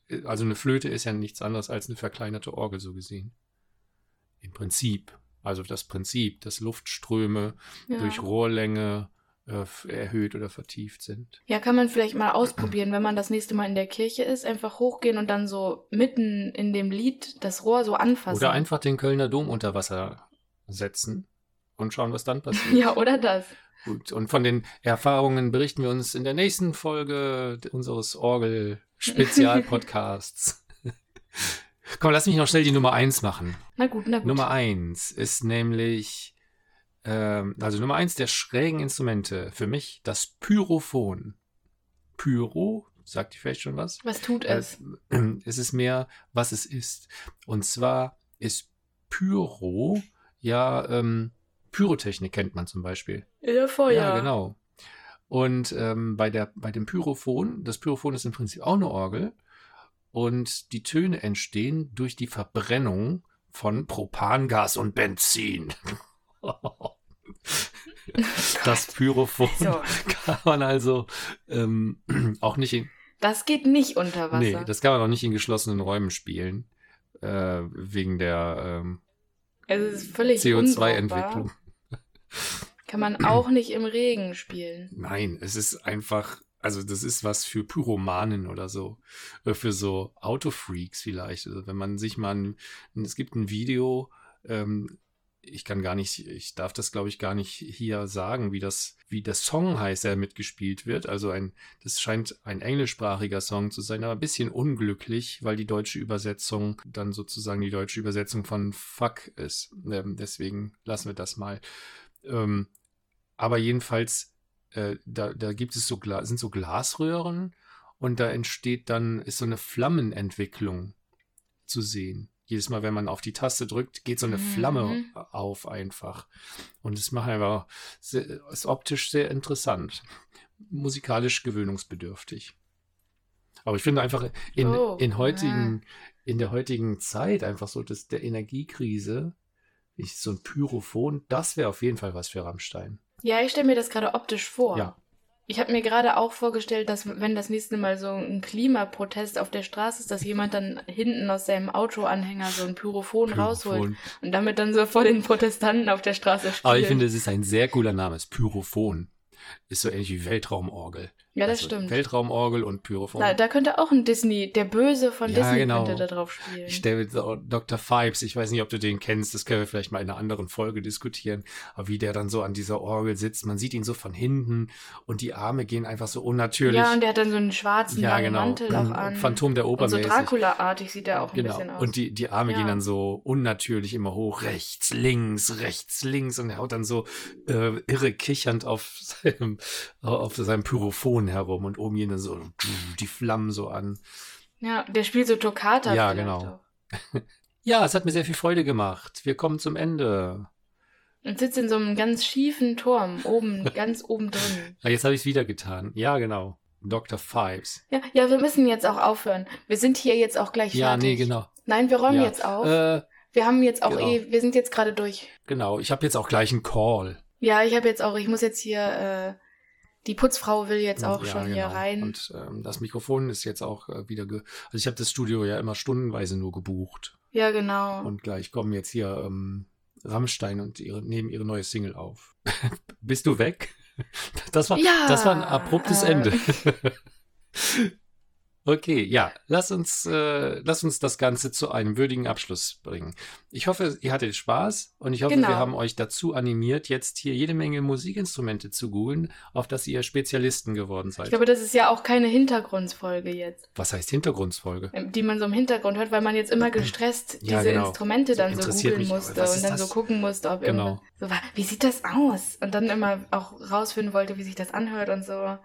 äh, Also eine Flöte ist ja nichts anderes als eine verkleinerte Orgel so gesehen. Im Prinzip. Also das Prinzip, dass Luftströme Ja. durch Rohrlänge erhöht oder vertieft sind. ja, kann man vielleicht mal ausprobieren, wenn man das nächste Mal in der Kirche ist, einfach hochgehen und dann so mitten in dem Lied das Rohr so anfassen. Oder einfach den Kölner Dom unter Wasser setzen und schauen, was dann passiert. Ja, oder das. Gut, und von den Erfahrungen berichten wir uns in der nächsten Folge unseres Orgel-Spezialpodcasts. Komm, lass mich noch schnell die Nummer eins machen. Na gut, na gut. Nummer eins ist nämlich, ähm, also Nummer eins der schrägen Instrumente für mich das Pyrophon. Pyro, sagt ihr vielleicht schon was? Was tut Äh, es? es ist mehr, was es ist. Und zwar ist Pyro ja ähm, Pyrotechnik kennt man zum Beispiel. Ja, Feuer. Ja, genau. Und ähm, bei, der, bei dem Pyrophon, das Pyrophon ist im Prinzip auch eine Orgel. Und die Töne entstehen durch die Verbrennung von Propangas und Benzin. Das Pyrophon So. kann man also ähm, auch nicht in, Das geht nicht unter Wasser. nee, das kann man auch nicht in geschlossenen Räumen spielen. Äh, wegen der ähm, es ist völlig unbrauchbar. CO2-Entwicklung. Kann man auch nicht im Regen spielen. Nein, es ist einfach, also das ist was für Pyromanen oder so. Oder für so Autofreaks vielleicht. Also wenn man sich mal, ein, es gibt ein Video, ähm, ich kann gar nicht, ich darf das glaube ich gar nicht hier sagen, wie das, wie der Song heißt, der mitgespielt wird. Also ein, das scheint ein englischsprachiger Song zu sein, aber ein bisschen unglücklich, weil die deutsche Übersetzung dann sozusagen die deutsche Übersetzung von Fuck ist. Ähm, deswegen lassen wir das mal. Ähm, aber jedenfalls, äh, da, da gibt es so, sind so Glasröhren und da entsteht dann, ist so eine Flammenentwicklung zu sehen. Jedes Mal, wenn man auf die Taste drückt, geht so eine Mhm. Flamme auf einfach. Und es macht einfach, sehr, ist optisch sehr interessant. Musikalisch gewöhnungsbedürftig. Aber ich finde einfach in, Oh, in heutigen, in der heutigen Zeit einfach so, dass der Energiekrise, ich, so ein Pyrophon, das wäre auf jeden Fall was für Rammstein. Ja, ich stelle mir das gerade optisch vor. Ja. Ich habe mir gerade auch vorgestellt, dass wenn das nächste Mal so ein Klimaprotest auf der Straße ist, dass jemand dann hinten aus seinem Autoanhänger so ein Pyrophon, rausholt Pyrophon. und damit dann so vor den Protestanten auf der Straße spielt. Aber ich finde, es ist ein sehr cooler Name. Es Pyrophon. Ist so ähnlich wie Weltraumorgel. Ja, das Also stimmt. Weltraumorgel und Pyrophon. Da, da könnte auch ein Disney, der Böse von Ja, Disney genau. könnte da drauf spielen. Ich stelle Dr. Fibes, ich weiß nicht, ob du den kennst, das können wir vielleicht mal in einer anderen Folge diskutieren, aber wie der dann so an dieser Orgel sitzt, man sieht ihn so von hinten und die Arme gehen einfach so unnatürlich. Ja, und der hat dann so einen schwarzen Ja, genau. Mantel auch an. Phantom der Oper und so. Dracula-artig sieht er auch ein Genau. bisschen aus. Und die, die Arme Ja. gehen dann so unnatürlich immer hoch, rechts, links, rechts, links und er haut dann so äh, irre kichernd auf seinem, auf seinem Pyrophon herum und oben gehen dann so die Flammen so an. ja, der spielt so Toccata. Ja, genau. Auch. Ja, es hat mir sehr viel Freude gemacht. Wir kommen zum Ende. Und sitzt in so einem ganz schiefen Turm, oben, ganz oben drin. Ah, jetzt habe ich es wieder getan. Ja, genau. Dr. Fibes. Ja, ja, wir müssen jetzt auch aufhören. Wir sind hier jetzt auch gleich Ja, fertig. nee, genau. Nein, wir räumen Ja. jetzt auf. Äh, wir haben jetzt auch genau. eh, wir sind jetzt gerade durch. genau, ich habe jetzt auch gleich einen Call. Ja, ich habe jetzt auch, ich muss jetzt hier, äh, die Putzfrau will jetzt auch Ja, schon hier genau. rein. Und ähm, das Mikrofon ist jetzt auch äh, wieder. Also ich habe das Studio ja immer stundenweise nur gebucht. ja, genau. Und gleich kommen jetzt hier ähm, Rammstein und ihre, nehmen ihre neue Single auf. Bist du weg? Das war, Ja, das war ein abruptes äh. Ende. Okay, ja, lass uns, äh, lass uns das Ganze zu einem würdigen Abschluss bringen. Ich hoffe, ihr hattet Spaß und ich hoffe, Genau. wir haben euch dazu animiert, jetzt hier jede Menge Musikinstrumente zu googeln, auf das ihr Spezialisten geworden seid. ich glaube, das ist ja auch keine Hintergrundfolge jetzt, Was heißt Hintergrundfolge? ähm, die man so im Hintergrund hört, weil man jetzt immer gestresst Ja, diese genau. Instrumente dann so Interessiert googeln musste und dann das? so gucken musste, ob Genau. so war, wie sieht das aus? Und dann immer auch rausfinden wollte, wie sich das anhört und so.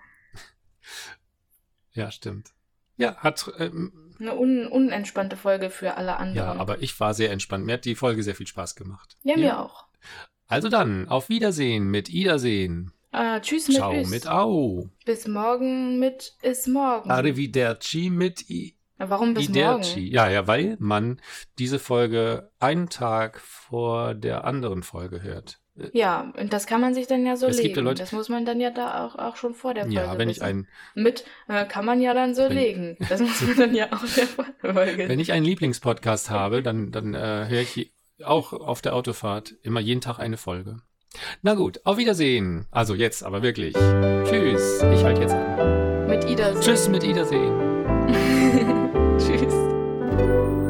Ja, stimmt. Ja, hat, ähm, Eine un unentspannte Folge für alle anderen. ja, aber ich war sehr entspannt. Mir hat die Folge sehr viel Spaß gemacht. Ja, mir auch. Also dann, auf Wiedersehen mit Iedersehen. Äh, tschüss mit Ciao Is. mit Au. Bis morgen mit Is morgen. Arrivederci mit I Warum bis Iderci. morgen? Ja, ja, weil man diese Folge einen Tag vor der anderen Folge hört. Ja, und das kann man sich dann ja so Es gibt legen. ja Leute- das muss man dann ja da auch, auch schon vor der Folge Ja, wenn ich wissen. ein, Mit äh, kann man ja dann so legen. Das muss man dann ja auch der Folge. wenn ich einen Lieblingspodcast habe, dann, dann äh, höre ich auch auf der Autofahrt immer jeden Tag eine Folge. Na gut, auf Wiedersehen. Also jetzt aber wirklich. Tschüss. Ich halte jetzt an. Mit Ida. Tschüss mit Wiedersehen. Tschüss.